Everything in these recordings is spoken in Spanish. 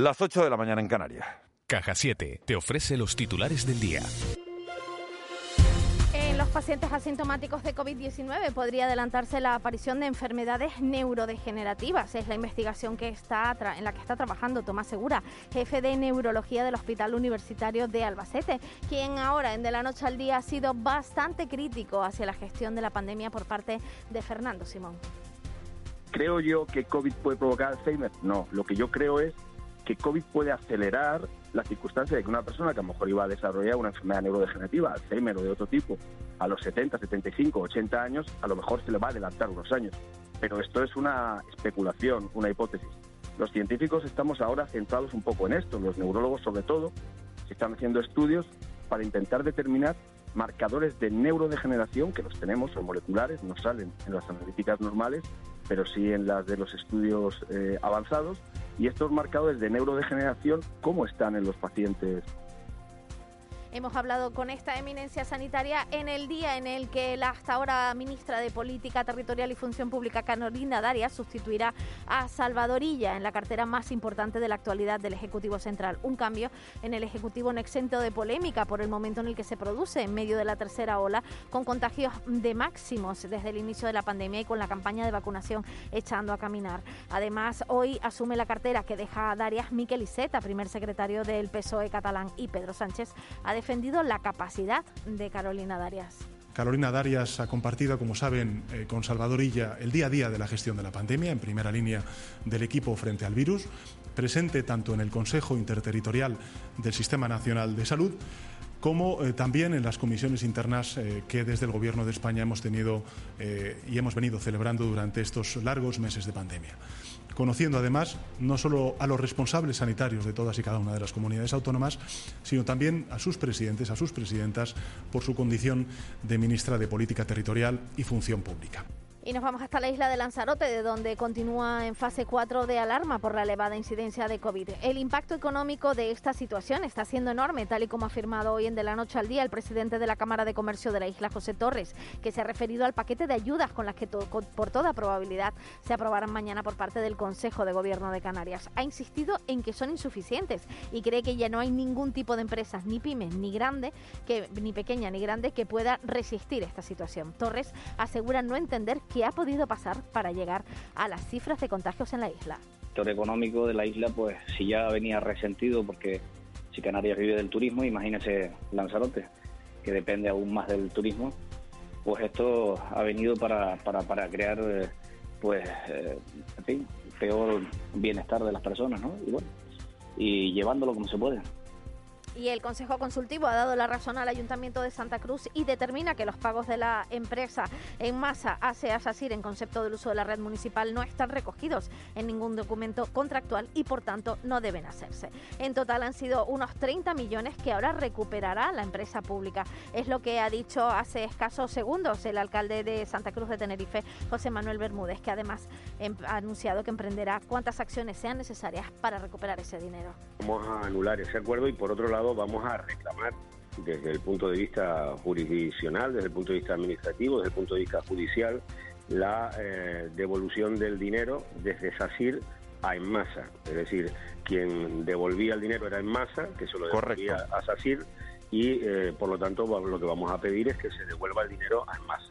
Las 8 de la mañana en Canarias. Caja 7 te ofrece los titulares del día. En los pacientes asintomáticos de COVID-19 podría adelantarse la aparición de enfermedades neurodegenerativas. Es la investigación que está en la que está trabajando Tomás Segura, jefe de neurología del Hospital Universitario de Albacete, quien ahora en De la Noche al Día ha sido bastante crítico hacia la gestión de la pandemia por parte de Fernando Simón. ¿Creo yo que COVID puede provocar Alzheimer? No, lo que yo creo es que COVID puede acelerar la circunstancia de que una persona que a lo mejor iba a desarrollar una enfermedad neurodegenerativa, Alzheimer o de otro tipo, a los 70, 75, 80 años, a lo mejor se le va a adelantar unos años. Pero esto es una especulación, una hipótesis. Los científicos estamos ahora centrados un poco en esto, los neurólogos sobre todo, se están haciendo estudios para intentar determinar marcadores de neurodegeneración, que los tenemos, son moleculares, no salen en las analíticas normales, pero sí en las de los estudios eh, avanzados, y estos marcadores de neurodegeneración, ¿cómo están en los pacientes Hemos hablado con esta eminencia sanitaria en el día en el que la hasta ahora ministra de Política Territorial y Función Pública, Carolina Darias, sustituirá a Salvadorilla en la cartera más importante de la actualidad del Ejecutivo Central. Un cambio en el Ejecutivo no exento de polémica por el momento en el que se produce en medio de la tercera ola, con contagios de máximos desde el inicio de la pandemia y con la campaña de vacunación echando a caminar. Además, hoy asume la cartera que deja a Darias Miquel Iseta, primer secretario del PSOE catalán, y Pedro Sánchez ha defendido la capacidad de Carolina Darias. Carolina Darias ha compartido, como saben, eh, con Salvadorilla el día a día de la gestión de la pandemia, en primera línea del equipo frente al virus, presente tanto en el Consejo Interterritorial del Sistema Nacional de Salud como eh, también en las comisiones internas eh, que desde el Gobierno de España hemos tenido y hemos venido celebrando durante estos largos meses de pandemia conociendo además no solo a los responsables sanitarios de todas y cada una de las comunidades autónomas, sino también a sus presidentes, a sus presidentas, por su condición de ministra de Política Territorial y Función Pública. Y nos vamos hasta la isla de Lanzarote, de donde continúa en fase 4 de alarma por la elevada incidencia de COVID. El impacto económico de esta situación está siendo enorme, tal y como ha afirmado hoy en De la Noche al Día el presidente de la Cámara de Comercio de la isla, José Torres, que se ha referido al paquete de ayudas con las que por toda probabilidad se aprobarán mañana por parte del Consejo de Gobierno de Canarias. Ha insistido en que son insuficientes y cree que ya no hay ningún tipo de empresas, ni pymes, ni grande, que, ni pequeña ni grande, que pueda resistir esta situación. Torres asegura no entender que ha podido pasar para llegar a las cifras de contagios en la isla. El sector económico de la isla, pues si ya venía resentido, porque si Canarias vive del turismo, imagínese Lanzarote, que depende aún más del turismo, pues esto ha venido para, para, para crear, eh, pues, eh, en fin, peor bienestar de las personas, ¿no? Y bueno, y llevándolo como se puede y el Consejo Consultivo ha dado la razón al Ayuntamiento de Santa Cruz y determina que los pagos de la empresa en masa ASE Asasir en concepto del uso de la red municipal no están recogidos en ningún documento contractual y por tanto no deben hacerse. En total han sido unos 30 millones que ahora recuperará la empresa pública. Es lo que ha dicho hace escasos segundos el alcalde de Santa Cruz de Tenerife, José Manuel Bermúdez, que además em, ha anunciado que emprenderá cuantas acciones sean necesarias para recuperar ese dinero. Vamos a anular ese acuerdo y por otro lado vamos a reclamar desde el punto de vista jurisdiccional, desde el punto de vista administrativo, desde el punto de vista judicial, la eh, devolución del dinero desde SACIR a Enmasa. Es decir, quien devolvía el dinero era Enmasa, que se lo devolvía a SACIR, y eh, por lo tanto lo que vamos a pedir es que se devuelva el dinero a Enmasa.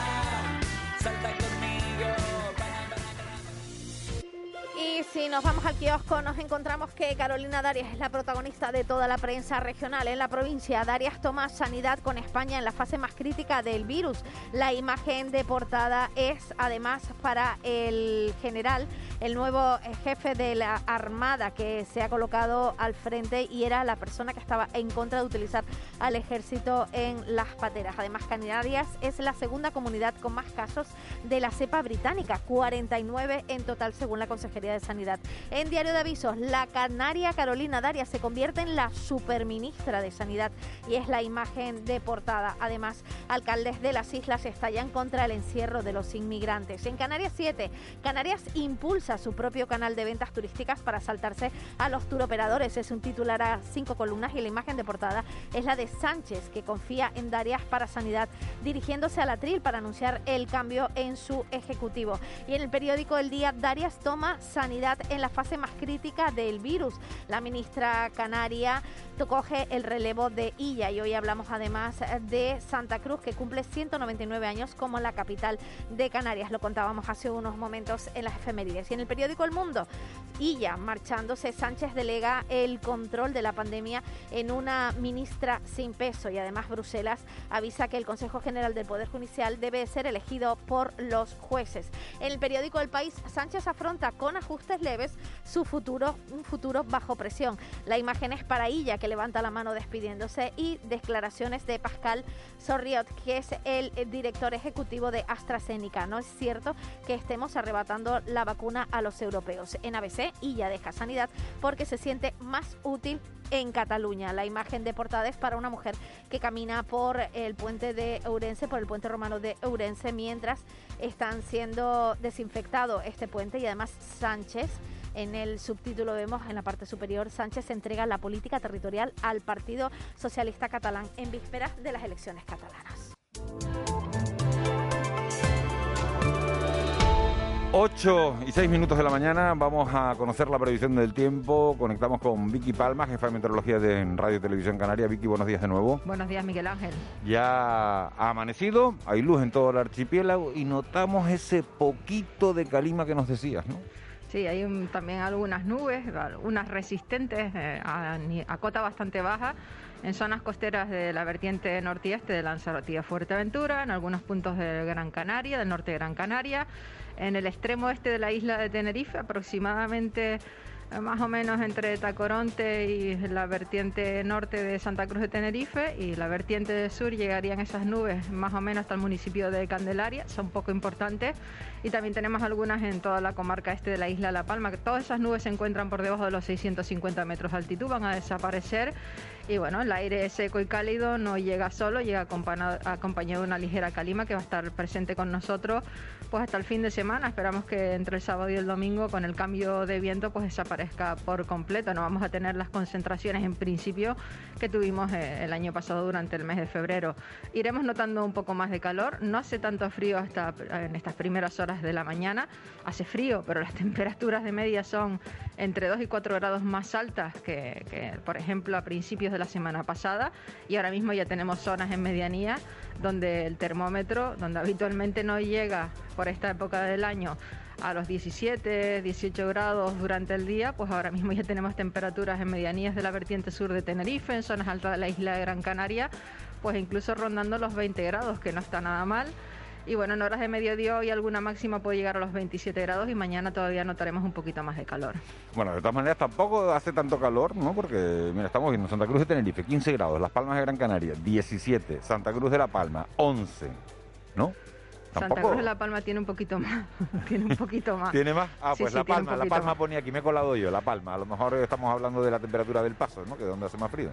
si nos vamos al kiosco, nos encontramos que Carolina Darias es la protagonista de toda la prensa regional en la provincia. Darias toma sanidad con España en la fase más crítica del virus. La imagen de portada es además para el general, el nuevo eh, jefe de la Armada que se ha colocado al frente y era la persona que estaba en contra de utilizar al ejército en las pateras. Además, Canarias es la segunda comunidad con más casos de la cepa británica, 49 en total según la Consejería de Sanidad En Diario de Avisos, la canaria Carolina Daria se convierte en la superministra de Sanidad y es la imagen de portada. Además, alcaldes de las islas estallan contra el encierro de los inmigrantes. En Canarias 7, Canarias impulsa su propio canal de ventas turísticas para saltarse a los turoperadores. Es un titular a cinco columnas y la imagen de portada es la de Sánchez, que confía en Darias para Sanidad, dirigiéndose a la TRIL para anunciar el cambio en su ejecutivo. Y en el periódico El Día, Darias toma Sanidad en la fase más crítica del virus. La ministra canaria coge el relevo de Illa y hoy hablamos además de Santa Cruz, que cumple 199 años como la capital de Canarias. Lo contábamos hace unos momentos en las efemérides. Y en el periódico El Mundo, Illa marchándose, Sánchez delega el control de la pandemia en una ministra sin peso y además Bruselas avisa que el Consejo General del Poder Judicial debe ser elegido por los jueces. En el periódico El País, Sánchez afronta con ajustes leves su futuro, un futuro bajo presión. La imagen es para Illa, que levanta la mano despidiéndose, y declaraciones de Pascal Sorriot, que es el director ejecutivo de AstraZeneca. No es cierto que estemos arrebatando la vacuna a los europeos. En ABC, Illa deja sanidad porque se siente más útil en Cataluña. La imagen de portada es para una mujer que camina por el puente de Ourense, por el puente romano de Ourense, mientras están siendo desinfectado este puente y además Sánchez en el subtítulo vemos en la parte superior, Sánchez entrega la política territorial al Partido Socialista Catalán en vísperas de las elecciones catalanas. 8 y 6 minutos de la mañana vamos a conocer la previsión del tiempo. Conectamos con Vicky Palma, jefa de meteorología de Radio y Televisión Canaria. Vicky, buenos días de nuevo. Buenos días, Miguel Ángel. Ya ha amanecido, hay luz en todo el archipiélago y notamos ese poquito de calima que nos decías, ¿no? Sí, hay un, también algunas nubes, unas resistentes eh, a, a, cota bastante baja en zonas costeras de la vertiente norte y este de Lanzarote y Fuerteventura, en algunos puntos de Gran Canaria, del norte de Gran Canaria, en el extremo este de la isla de Tenerife, aproximadamente más o menos entre Tacoronte y la vertiente norte de Santa Cruz de Tenerife y la vertiente sur llegarían esas nubes más o menos hasta el municipio de Candelaria, son poco importantes. Y también tenemos algunas en toda la comarca este de la isla La Palma, que todas esas nubes se encuentran por debajo de los 650 metros de altitud, van a desaparecer y bueno, el aire seco y cálido no llega solo, llega acompañado de una ligera calima que va a estar presente con nosotros pues hasta el fin de semana. Esperamos que entre el sábado y el domingo con el cambio de viento pues desaparezca por completo. No vamos a tener las concentraciones en principio que tuvimos eh, el año pasado durante el mes de febrero. Iremos notando un poco más de calor. No hace tanto frío hasta en estas primeras horas de la mañana. Hace frío, pero las temperaturas de media son entre 2 y 4 grados más altas que, que por ejemplo a principios de la semana pasada. Y ahora mismo ya tenemos zonas en medianía donde el termómetro, donde habitualmente no llega por esta época del año a los 17, 18 grados durante el día, pues ahora mismo ya tenemos temperaturas en medianías de la vertiente sur de Tenerife, en zonas altas de la isla de Gran Canaria, pues incluso rondando los 20 grados, que no está nada mal. Y bueno, en horas de mediodía hoy alguna máxima puede llegar a los 27 grados y mañana todavía notaremos un poquito más de calor. Bueno, de todas maneras tampoco hace tanto calor, ¿no? Porque, mira, estamos viendo Santa Cruz de Tenerife, 15 grados, Las Palmas de Gran Canaria, 17, Santa Cruz de La Palma, 11, ¿no? Santa Cruz de La Palma tiene un poquito más. tiene un poquito más. ¿Tiene más? Ah, pues La Palma. La Palma ponía aquí, me he colado yo, La Palma. A lo mejor estamos hablando de la temperatura del paso, ¿no? Que es donde hace más frío.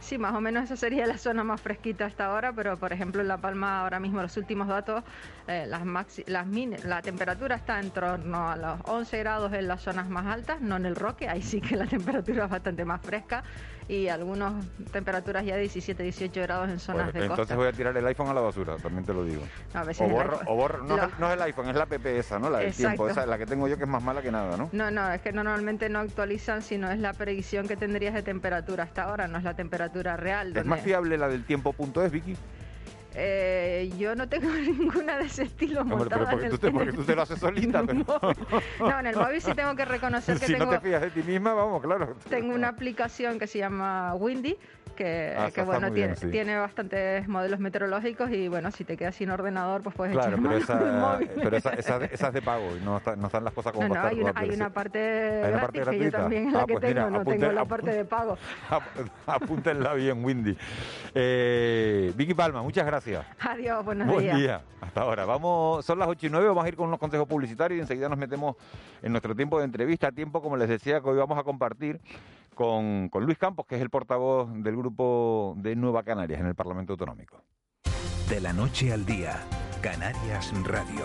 Sí, más o menos esa sería la zona más fresquita hasta ahora, pero por ejemplo en La Palma ahora mismo los últimos datos, eh, las las la temperatura está en torno a los 11 grados en las zonas más altas, no en el Roque, ahí sí que la temperatura es bastante más fresca y algunas temperaturas ya de 17, 18 grados en zonas de costa. Entonces voy a tirar el iPhone a la basura, también te lo digo. A veces o borro, o borro no, no, es el iPhone, es la app esa, ¿no? La del tiempo, esa, la que tengo yo que es más mala que nada, ¿no? No, no, es que normalmente no actualizan, sino es la predicción que tendrías de temperatura hasta ahora, no es la temperatura real. ¿Es más fiable la del tiempo.es, Vicky? Eh, yo no tengo ninguna de ese estilo montada pero porque, tú te, porque tú te lo haces solita. Pero... no, en el móvil sí tengo que reconocer que si tengo... no te fías de ti misma, vamos, claro. Tengo una aplicación que se llama Windy, que, ah, bueno, tiene, tiene, bastantes modelos meteorológicos y bueno, si te quedas sin ordenador, pues puedes claro, echar pero esa, móvil. pero esa, esa, es de pago y no, no, están las cosas como no, no, hay, una, hay una parte ¿Hay una parte gratis que yo también es la ah, que pues tengo, mira, no tengo la parte de pago. Apúntenla bien, Windy. Eh, Vicky Palma, muchas gracias. Gracias. Adiós, buenos Buen días. día. Hasta ahora. Vamos, son las 8 y 9, vamos a ir con unos consejos publicitarios y enseguida nos metemos en nuestro tiempo de entrevista. Tiempo, como les decía, que hoy vamos a compartir con, con Luis Campos, que es el portavoz del grupo de Nueva Canarias en el Parlamento Autonómico. De la noche al día, Canarias Radio.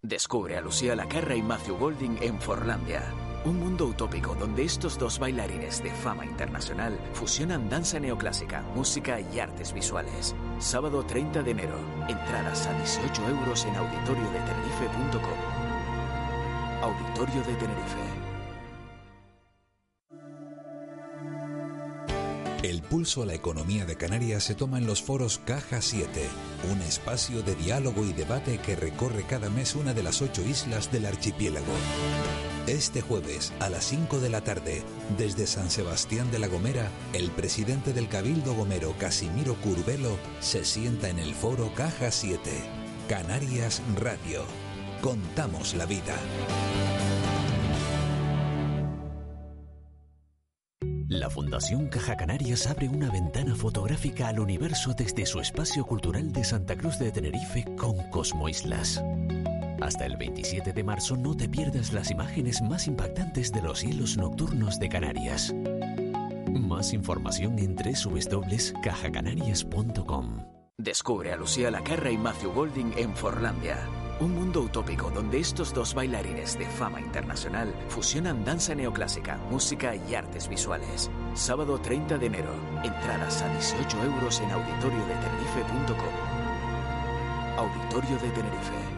Descubre a Lucía Lacarra y Matthew Golding en Forlandia. Un mundo utópico donde estos dos bailarines de fama internacional fusionan danza neoclásica, música y artes visuales. Sábado 30 de enero. Entradas a 18 euros en auditoriodetenerife.com. Auditorio de Tenerife. El pulso a la economía de Canarias se toma en los foros Caja 7, un espacio de diálogo y debate que recorre cada mes una de las ocho islas del archipiélago. Este jueves a las 5 de la tarde, desde San Sebastián de la Gomera, el presidente del Cabildo Gomero, Casimiro Curvelo, se sienta en el foro Caja 7. Canarias Radio. Contamos la vida. La Fundación Caja Canarias abre una ventana fotográfica al universo desde su espacio cultural de Santa Cruz de Tenerife con Cosmo Islas. Hasta el 27 de marzo no te pierdas las imágenes más impactantes de los cielos nocturnos de Canarias. Más información en www.cajacanarias.com. Descubre a Lucía Lacarra y Matthew Golding en Forlandia. Un mundo utópico donde estos dos bailarines de fama internacional fusionan danza neoclásica, música y artes visuales. Sábado 30 de enero. Entradas a 18 euros en auditoriodetenerife.com. Auditorio de Tenerife.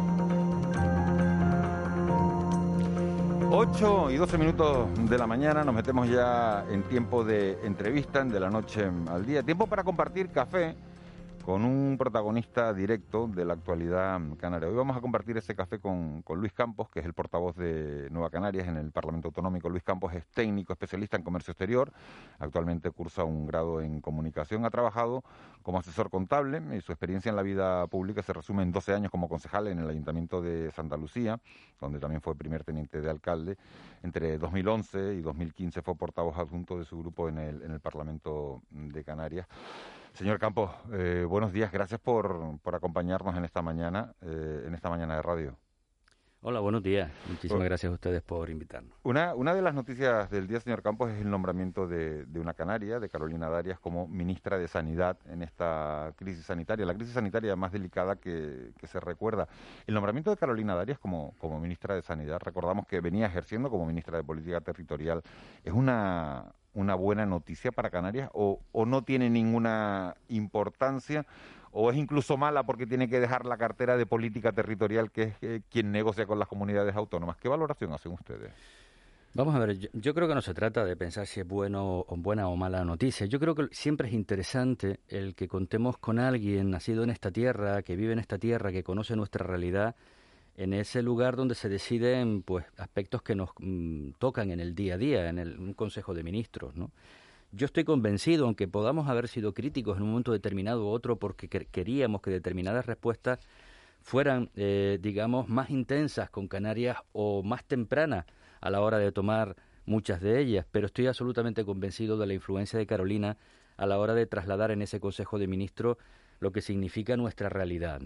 8 y 12 minutos de la mañana, nos metemos ya en tiempo de entrevista, en de la noche al día. Tiempo para compartir café con un protagonista directo de la actualidad canaria. Hoy vamos a compartir ese café con, con, Luis Campos, que es el portavoz de Nueva Canarias en el Parlamento Autonómico. Luis Campos es técnico especialista en comercio exterior, actualmente cursa un grado en comunicación, ha trabajado como asesor contable y su experiencia en la vida pública se resume en 12 años como concejal en el Ayuntamiento de Santa Lucía, donde también fue primer teniente de alcalde. Entre 2011 y 2015 fue portavoz adjunto de su grupo en el, en el Parlamento de Canarias. Señor Campos, eh, buenos días. Gracias por, por, acompañarnos en esta mañana, eh, en esta mañana de radio. Hola, buenos días. Muchísimas gracias a ustedes por invitarnos. Una, una de las noticias del día, señor Campos, es el nombramiento de, de, una canaria, de Carolina Darias, como ministra de Sanidad en esta crisis sanitaria, la crisis sanitaria más delicada que, que se recuerda. El nombramiento de Carolina Darias como, como ministra de Sanidad, recordamos que venía ejerciendo como ministra de Política Territorial, es una, una buena noticia para Canarias o, o, no tiene ninguna importancia o es incluso mala porque tiene que dejar la cartera de política territorial que es eh, quien negocia con las comunidades autónomas. ¿Qué valoración hacen ustedes? Vamos a ver, yo, yo, creo que no se trata de pensar si es bueno o buena o mala noticia. Yo creo que siempre es interesante el que contemos con alguien nacido en esta tierra, que vive en esta tierra, que conoce nuestra realidad en ese lugar donde se deciden pues aspectos que nos mm, tocan en el día a día, en el, un Consejo de Ministros. Yo estoy convencido, aunque podamos haber sido críticos en un momento determinado u otro porque queríamos que determinadas respuestas fueran, eh, digamos, más intensas con Canarias o más tempranas a la hora de tomar muchas de ellas, pero estoy absolutamente convencido de la influencia de Carolina a la hora de trasladar en ese Consejo de Ministros lo que significa nuestra realidad.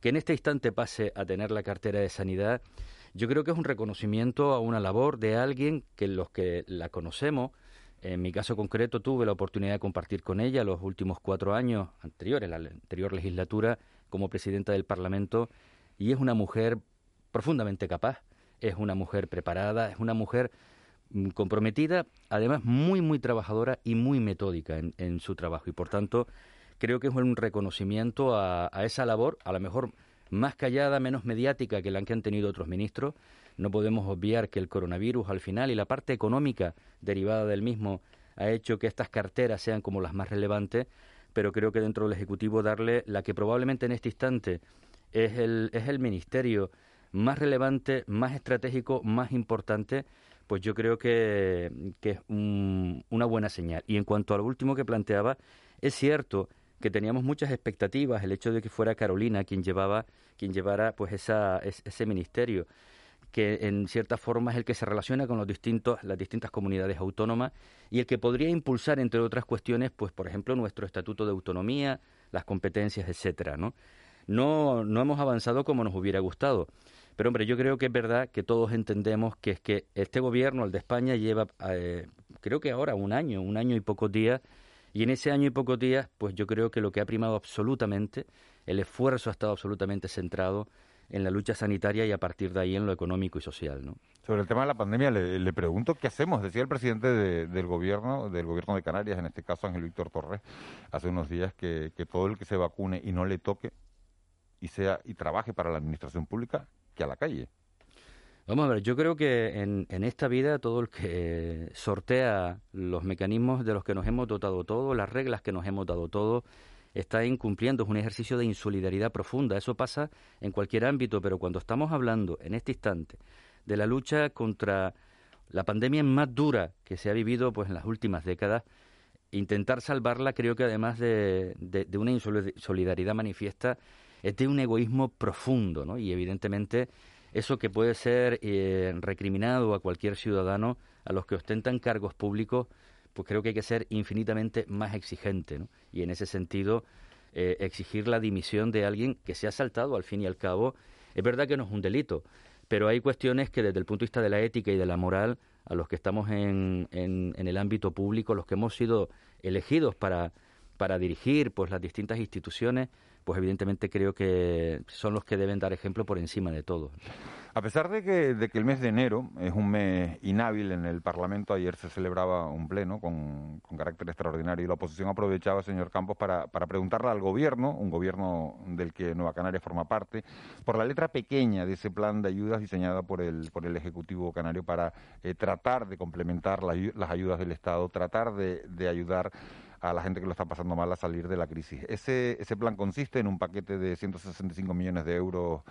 Que en este instante pase a tener la cartera de sanidad, yo creo que es un reconocimiento a una labor de alguien que los que la conocemos, en mi caso concreto tuve la oportunidad de compartir con ella los últimos cuatro años anteriores, la anterior legislatura, como presidenta del Parlamento, y es una mujer profundamente capaz, es una mujer preparada, es una mujer mm, comprometida, además muy, muy trabajadora y muy metódica en, en su trabajo. Y por tanto, creo que es un reconocimiento a, a, esa labor, a lo mejor más callada, menos mediática que la que han tenido otros ministros. No podemos obviar que el coronavirus al final y la parte económica derivada del mismo ha hecho que estas carteras sean como las más relevantes, pero creo que dentro del Ejecutivo darle la que probablemente en este instante es el, es el ministerio más relevante, más estratégico, más importante, pues yo creo que, es una buena señal. Y en cuanto a lo último que planteaba, es cierto que teníamos muchas expectativas, el hecho de que fuera Carolina quien llevaba, quien llevara pues esa, ese ministerio que en cierta forma es el que se relaciona con los distintos, las distintas comunidades autónomas y el que podría impulsar, entre otras cuestiones, pues por ejemplo, nuestro estatuto de autonomía, las competencias, etcétera, ¿no? No, no hemos avanzado como nos hubiera gustado. Pero hombre, yo creo que es verdad que todos entendemos que es que este gobierno, el de España, lleva, eh, creo que ahora un año, un año y pocos días, y en ese año y pocos días, pues yo creo que lo que ha primado absolutamente, el esfuerzo ha estado absolutamente centrado en la lucha sanitaria y a partir de ahí en lo económico y social. Sobre el tema de la pandemia, le, pregunto qué hacemos. Decía el presidente del gobierno, del gobierno de Canarias, en este caso Ángel Víctor Torres, hace unos días que, que todo el que se vacune y no le toque y sea y trabaje para la administración pública a la calle. Vamos a ver, yo creo que en, en, esta vida todo el que sortea los mecanismos de los que nos hemos dotado todos, las reglas que nos hemos dado todos, está incumpliendo, es un ejercicio de insolidaridad profunda. Eso pasa en cualquier ámbito, pero cuando estamos hablando en este instante de la lucha contra la pandemia más dura que se ha vivido pues en las últimas décadas, intentar salvarla creo que además de, de, de una insolidaridad manifiesta es de un egoísmo profundo, ¿no? Y evidentemente eso que puede ser eh, recriminado a cualquier ciudadano, a los que ostentan cargos públicos, pues creo que hay que ser infinitamente más exigente. Y en ese sentido, eh, exigir la dimisión de alguien que se ha saltado al fin y al cabo, es verdad que no es un delito, pero hay cuestiones que desde el punto de vista de la ética y de la moral, a los que estamos en, en, en el ámbito público, los que hemos sido elegidos para, para dirigir pues las distintas instituciones, pues evidentemente creo que son los que deben dar ejemplo por encima de todo. A pesar de que, el mes de enero es un mes inhábil en el Parlamento, ayer se celebraba un pleno con, carácter extraordinario y la oposición aprovechaba, señor Campos, para, para preguntarle al Gobierno, un Gobierno del que Nueva Canaria forma parte, por la letra pequeña de ese plan de ayudas diseñada por el, por el Ejecutivo Canario para eh, tratar de complementar las ayudas del Estado, tratar de ayudar a la gente que lo está pasando mal a salir de la crisis. Ese, ese plan consiste en un paquete de 165 millones de euros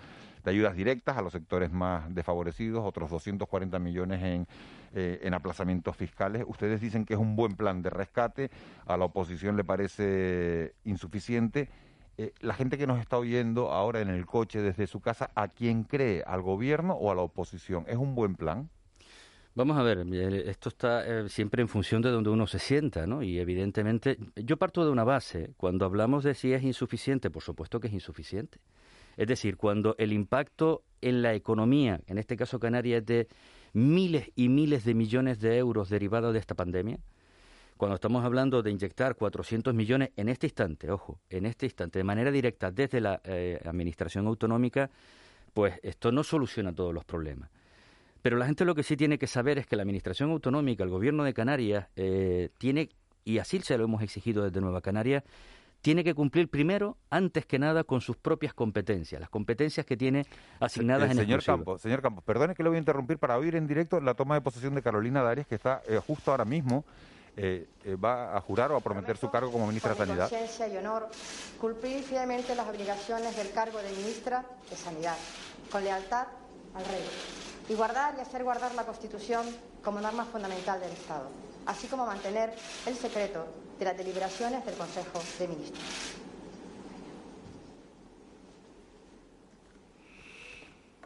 de ayudas directas a los sectores más desfavorecidos, otros 240 millones en, eh, en aplazamientos fiscales. Ustedes dicen que es un buen plan de rescate, a la oposición le parece insuficiente. Eh, la gente que nos está oyendo ahora en el coche desde su casa, ¿a quién cree? ¿Al gobierno o a la oposición? ¿Es un buen plan? Vamos a ver, esto está eh, siempre en función de donde uno se sienta, ¿no? Y evidentemente, yo parto de una base. Cuando hablamos de si es insuficiente, por supuesto que es insuficiente. Es decir, cuando el impacto en la economía, en este caso Canarias, es de miles y miles de millones de euros derivados de esta pandemia, cuando estamos hablando de inyectar 400 millones en este instante, ojo, en este instante, de manera directa desde la eh, Administración Autonómica, pues esto no soluciona todos los problemas. Pero la gente lo que sí tiene que saber es que la Administración Autonómica, el Gobierno de Canarias, eh, tiene, y así se lo hemos exigido desde Nueva Canarias, tiene que cumplir primero, antes que nada, con sus propias competencias, las competencias que tiene asignadas en el señor Campos, Señor Campos, perdone que lo voy a interrumpir para oír en directo la toma de posesión de Carolina Darias, que está eh, justo ahora mismo. Eh, va a jurar o a prometer su cargo como ministra de Sanidad. conciencia y honor, cumplir fielmente las obligaciones del cargo de ministra de Sanidad, con lealtad al rey y guardar y hacer guardar la Constitución como norma fundamental del Estado, así como mantener el secreto de las deliberaciones del Consejo de Ministros.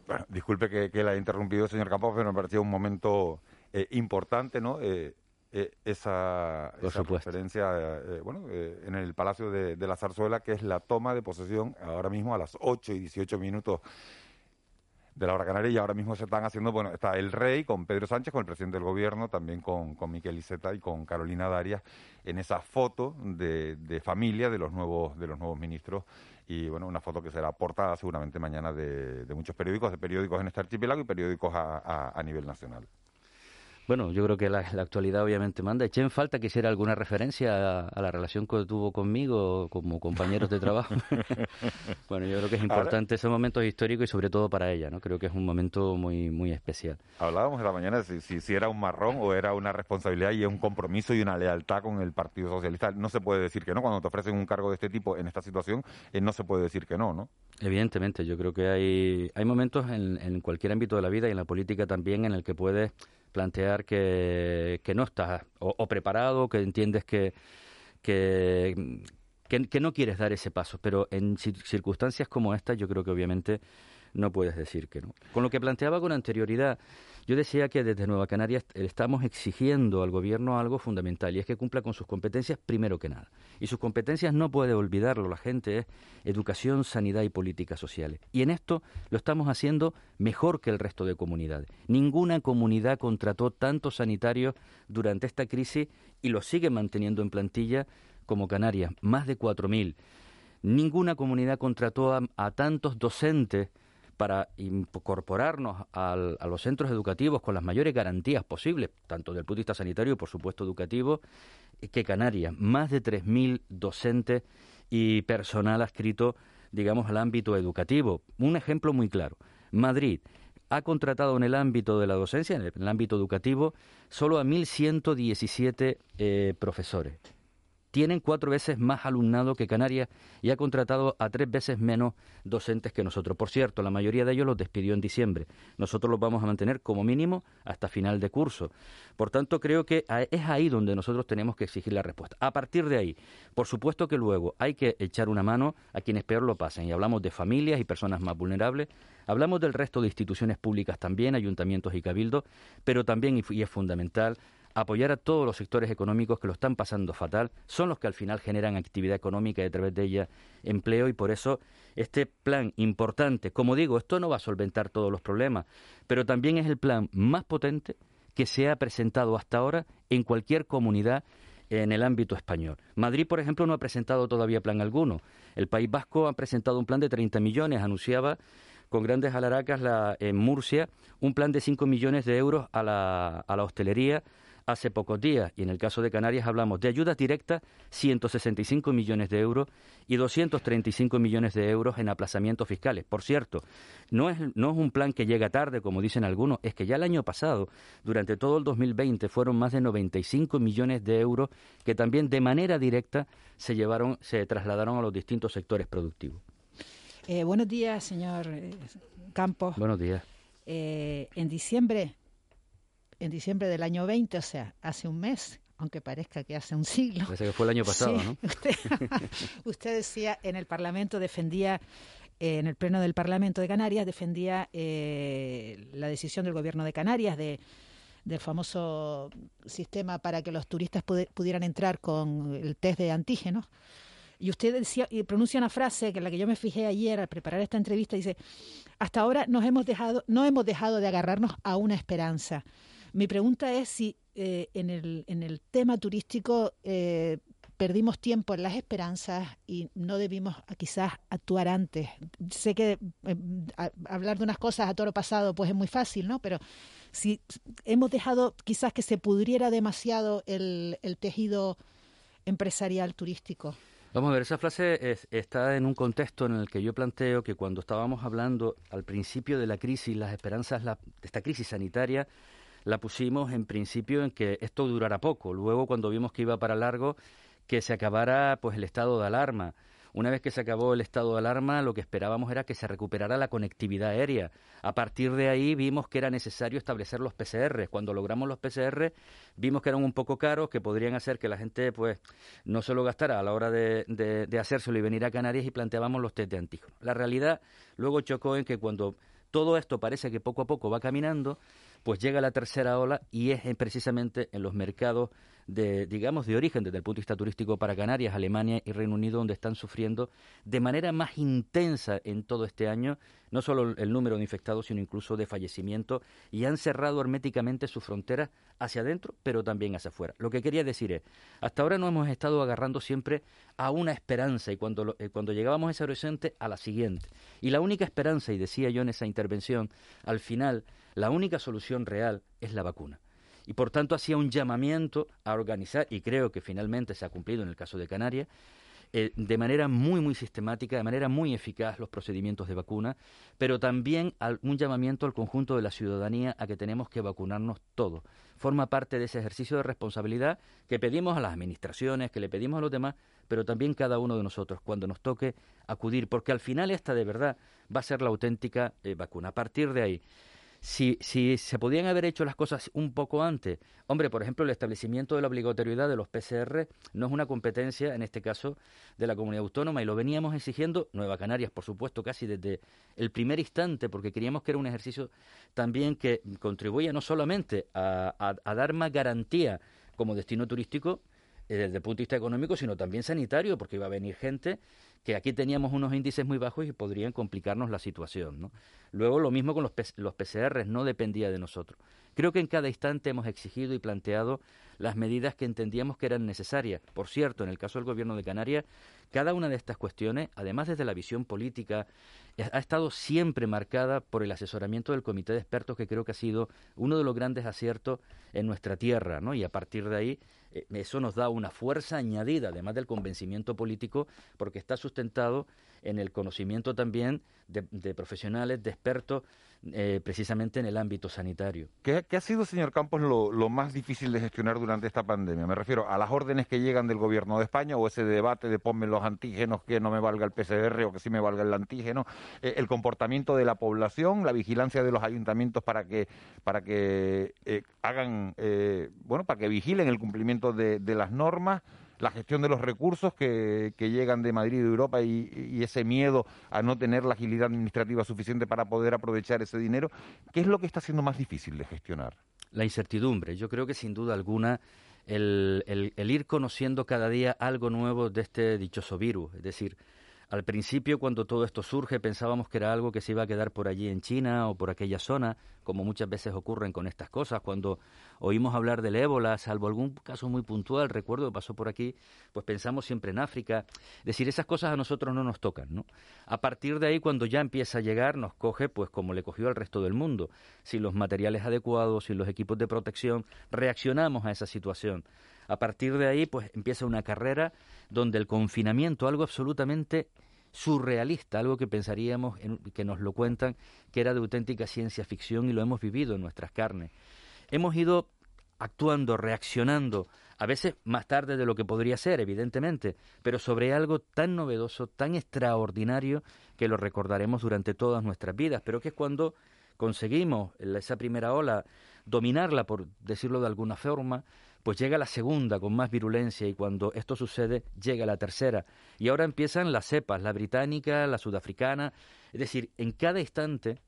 Bueno, disculpe que, la haya interrumpido, señor Campos, pero me parecía un momento eh, importante, ¿no? Eh, eh, esa, esa referencia bueno, en el Palacio de, de, la Zarzuela, que es la toma de posesión ahora mismo a las 8 y 18 minutos de la hora canaria y ahora mismo se están haciendo, bueno, está el rey con Pedro Sánchez, con el presidente del gobierno, también con, con Miquel Iceta y con Carolina Darias en esa foto de, de, familia de los nuevos de los nuevos ministros y bueno, una foto que será portada seguramente mañana de, de muchos periódicos, de periódicos en este archipiélago y periódicos a, a, a nivel nacional. Bueno, yo creo que la, actualidad obviamente manda. Eché en falta que hiciera alguna referencia a, la relación que tuvo conmigo como compañeros de trabajo. bueno, yo creo que es importante ese momento histórico y sobre todo para ella, ¿no? Creo que es un momento muy muy especial. Hablábamos de la mañana si, si, si era un marrón o era una responsabilidad y un compromiso y una lealtad con el Partido Socialista. No se puede decir que no. Cuando te ofrecen un cargo de este tipo en esta situación, eh, no se puede decir que no, ¿no? Evidentemente, yo creo que hay, hay momentos en, en cualquier ámbito de la vida y en la política también en el que puedes plantear que, que no estás o, preparado, que entiendes que, que, no quieres dar ese paso. Pero en circunstancias como esta, yo creo que obviamente no puedes decir que no. Con lo que planteaba con anterioridad, yo decía que desde Nueva Canarias estamos exigiendo al gobierno algo fundamental y es que cumpla con sus competencias primero que nada. Y sus competencias no puede olvidarlo la gente, es educación, sanidad y políticas sociales. Y en esto lo estamos haciendo mejor que el resto de comunidades. Ninguna comunidad contrató tantos sanitarios durante esta crisis y lo sigue manteniendo en plantilla como Canarias, más de 4.000. Ninguna comunidad contrató a tantos docentes para incorporarnos a los centros educativos con las mayores garantías posibles, tanto del punto de vista sanitario y, por supuesto, educativo, que Canarias. Más de 3.000 docentes y personal adscrito, digamos, al ámbito educativo. Un ejemplo muy claro. Madrid ha contratado en el ámbito de la docencia, en el, ámbito educativo, solo a 1.117 eh, profesores tienen cuatro veces más alumnado que Canarias y ha contratado a tres veces menos docentes que nosotros. Por cierto, la mayoría de ellos los despidió en diciembre. Nosotros los vamos a mantener como mínimo hasta final de curso. Por tanto, creo que es ahí donde nosotros tenemos que exigir la respuesta. A partir de ahí, por supuesto que luego hay que echar una mano a quienes peor lo pasen. Y hablamos de familias y personas más vulnerables. Hablamos del resto de instituciones públicas también, ayuntamientos y cabildos, pero también, y es fundamental, apoyar a todos los sectores económicos que lo están pasando fatal, son los que al final generan actividad económica y a través de ella empleo y por eso este plan importante, como digo, esto no va a solventar todos los problemas, pero también es el plan más potente que se ha presentado hasta ahora en cualquier comunidad en el ámbito español. Madrid, por ejemplo, no ha presentado todavía plan alguno. El País Vasco ha presentado un plan de 30 millones, anunciaba con grandes alaracas la, en Murcia un plan de 5 millones de euros a la, a la hostelería hace pocos días. Y en el caso de Canarias hablamos de ayudas directas, 165 millones de euros y 235 millones de euros en aplazamientos fiscales. Por cierto, no es, no es un plan que llega tarde, como dicen algunos, es que ya el año pasado, durante todo el 2020, fueron más de 95 millones de euros que también de manera directa se llevaron, se trasladaron a los distintos sectores productivos. Eh, buenos días, señor eh, Campos. Buenos días. Eh, en diciembre en diciembre del año 20, o sea, hace un mes, aunque parezca que hace un siglo. Parece que fue el año pasado, ¿no? Usted, decía en el Parlamento, defendía, eh, en el Pleno del Parlamento de Canarias, defendía eh, la decisión del Gobierno de Canarias de del famoso sistema para que los turistas pudieran entrar con el test de antígenos. Y usted decía, y pronuncia una frase que en la que yo me fijé ayer al preparar esta entrevista, dice, hasta ahora nos hemos dejado, no hemos dejado de agarrarnos a una esperanza. Mi pregunta es si eh, en, el, en el tema turístico eh, perdimos tiempo en las esperanzas y no debimos quizás actuar antes. Sé que eh, hablar de unas cosas a toro pasado pues es muy fácil, ¿no? Pero si hemos dejado quizás que se pudriera demasiado el, el tejido empresarial turístico. Vamos a ver, esa frase está en un contexto en el que yo planteo que cuando estábamos hablando al principio de la crisis, las esperanzas de esta crisis sanitaria, la pusimos en principio en que esto durara poco. Luego, cuando vimos que iba para largo, que se acabara pues el estado de alarma. Una vez que se acabó el estado de alarma, lo que esperábamos era que se recuperara la conectividad aérea. A partir de ahí vimos que era necesario establecer los PCR. Cuando logramos los PCR, vimos que eran un poco caros, que podrían hacer que la gente pues no se lo gastara a la hora de, de, de hacérselo y venir a Canarias y planteábamos los test de antígeno. La realidad luego chocó en que cuando todo esto parece que poco a poco va caminando, pues llega la tercera ola y es precisamente en los mercados de, digamos, de origen desde el punto de vista turístico para Canarias, Alemania y Reino Unido, donde están sufriendo de manera más intensa en todo este año, no solo el número de infectados, sino incluso de fallecimientos, y han cerrado herméticamente sus fronteras hacia adentro, pero también hacia afuera. Lo que quería decir es, hasta ahora no hemos estado agarrando siempre a una esperanza, y cuando, eh, cuando llegábamos a ese horizonte, a la siguiente. Y la única esperanza, y decía yo en esa intervención, al final, la única solución real es la vacuna. y por tanto hacía un llamamiento a organizar, y creo que finalmente se ha cumplido en el caso de Canarias, eh, de manera muy, muy sistemática, de manera muy eficaz los procedimientos de vacuna, pero también un llamamiento al conjunto de la ciudadanía a que tenemos que vacunarnos todos. Forma parte de ese ejercicio de responsabilidad que pedimos a las administraciones, que le pedimos a los demás, pero también cada uno de nosotros cuando nos toque acudir, porque al final esta de verdad va a ser la auténtica eh, vacuna. A partir de ahí, si, si se podían haber hecho las cosas un poco antes, hombre, por ejemplo, el establecimiento de la obligatoriedad de los PCR no es una competencia, en este caso, de la comunidad autónoma y lo veníamos exigiendo, Nueva Canarias, por supuesto, casi desde el primer instante, porque queríamos que era un ejercicio también que contribuía no solamente a, a dar más garantía como destino turístico, eh, desde el punto de vista económico, sino también sanitario, porque iba a venir gente que aquí teníamos unos índices muy bajos y podrían complicarnos la situación. ¿no? Luego lo mismo con los, los PCR, no dependía de nosotros. Creo que en cada instante hemos exigido y planteado las medidas que entendíamos que eran necesarias. Por cierto, en el caso del Gobierno de Canarias, cada una de estas cuestiones, además desde la visión política, eh, ha estado siempre marcada por el asesoramiento del Comité de Expertos, que creo que ha sido uno de los grandes aciertos en nuestra tierra, ¿no? Y a partir de ahí, eh, eso nos da una fuerza añadida, además del convencimiento político, porque está sustentado en el conocimiento también de, profesionales, de expertos, eh, precisamente en el ámbito sanitario. ¿Qué, ha sido, señor Campos, lo, más difícil de gestionar durante esta pandemia? Me refiero a las órdenes que llegan del Gobierno de España o ese debate de ponme los antígenos que no me valga el PCR o que sí me valga el antígeno, eh, el comportamiento de la población, la vigilancia de los ayuntamientos para que para que eh, hagan, bueno, para que vigilen el cumplimiento de las normas la gestión de los recursos que, llegan de Madrid y de Europa y, ese miedo a no tener la agilidad administrativa suficiente para poder aprovechar ese dinero. ¿Qué es lo que está siendo más difícil de gestionar? La incertidumbre. Yo creo que sin duda alguna el, el ir conociendo cada día algo nuevo de este dichoso virus. Es decir, al principio, cuando todo esto surge, pensábamos que era algo que se iba a quedar por allí en China o por aquella zona, como muchas veces ocurren con estas cosas. Cuando oímos hablar del ébola, salvo algún caso muy puntual, recuerdo que pasó por aquí, pues pensamos siempre en África. Es decir, esas cosas a nosotros no nos tocan, ¿no? A partir de ahí, cuando ya empieza a llegar, nos coge, pues como le cogió al resto del mundo. Sin los materiales adecuados, sin los equipos de protección, reaccionamos a esa situación. A partir de ahí, pues empieza una carrera donde el confinamiento, algo absolutamente surrealista, algo que pensaríamos, que nos lo cuentan, que era de auténtica ciencia ficción y lo hemos vivido en nuestras carnes. Hemos ido actuando, reaccionando, a veces más tarde de lo que podría ser, evidentemente, pero sobre algo tan novedoso, tan extraordinario, que lo recordaremos durante todas nuestras vidas, pero que es cuando conseguimos esa primera ola dominarla, por decirlo de alguna forma, pues llega la segunda con más virulencia y cuando esto sucede llega la tercera. Y ahora empiezan las cepas, la británica, la sudafricana. Es decir, en cada instante,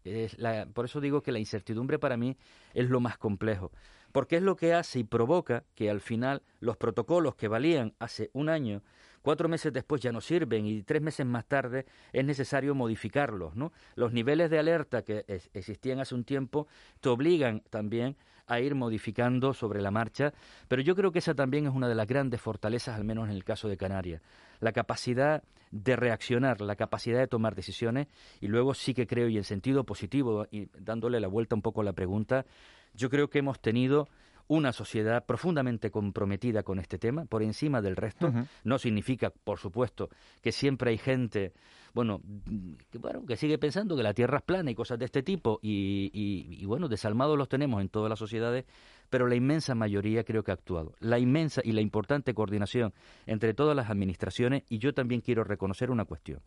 por eso digo que la incertidumbre para mí es lo más complejo, porque es lo que hace y provoca que al final los protocolos que valían hace un año cuatro meses después ya no sirven y tres meses más tarde es necesario modificarlos. ¿no? Los niveles de alerta que existían hace un tiempo te obligan también a ir modificando sobre la marcha, pero yo creo que esa también es una de las grandes fortalezas, al menos en el caso de Canarias, la capacidad de reaccionar, la capacidad de tomar decisiones, y luego sí que creo, y en sentido positivo, y dándole la vuelta un poco a la pregunta, yo creo que hemos tenido una sociedad profundamente comprometida con este tema, por encima del resto. No significa, por supuesto, que siempre hay gente, bueno que, bueno, que sigue pensando que la Tierra es plana y cosas de este tipo, y, y, bueno, desalmados los tenemos en todas las sociedades, pero la inmensa mayoría creo que ha actuado. La inmensa y la importante coordinación entre todas las administraciones, y yo también quiero reconocer una cuestión.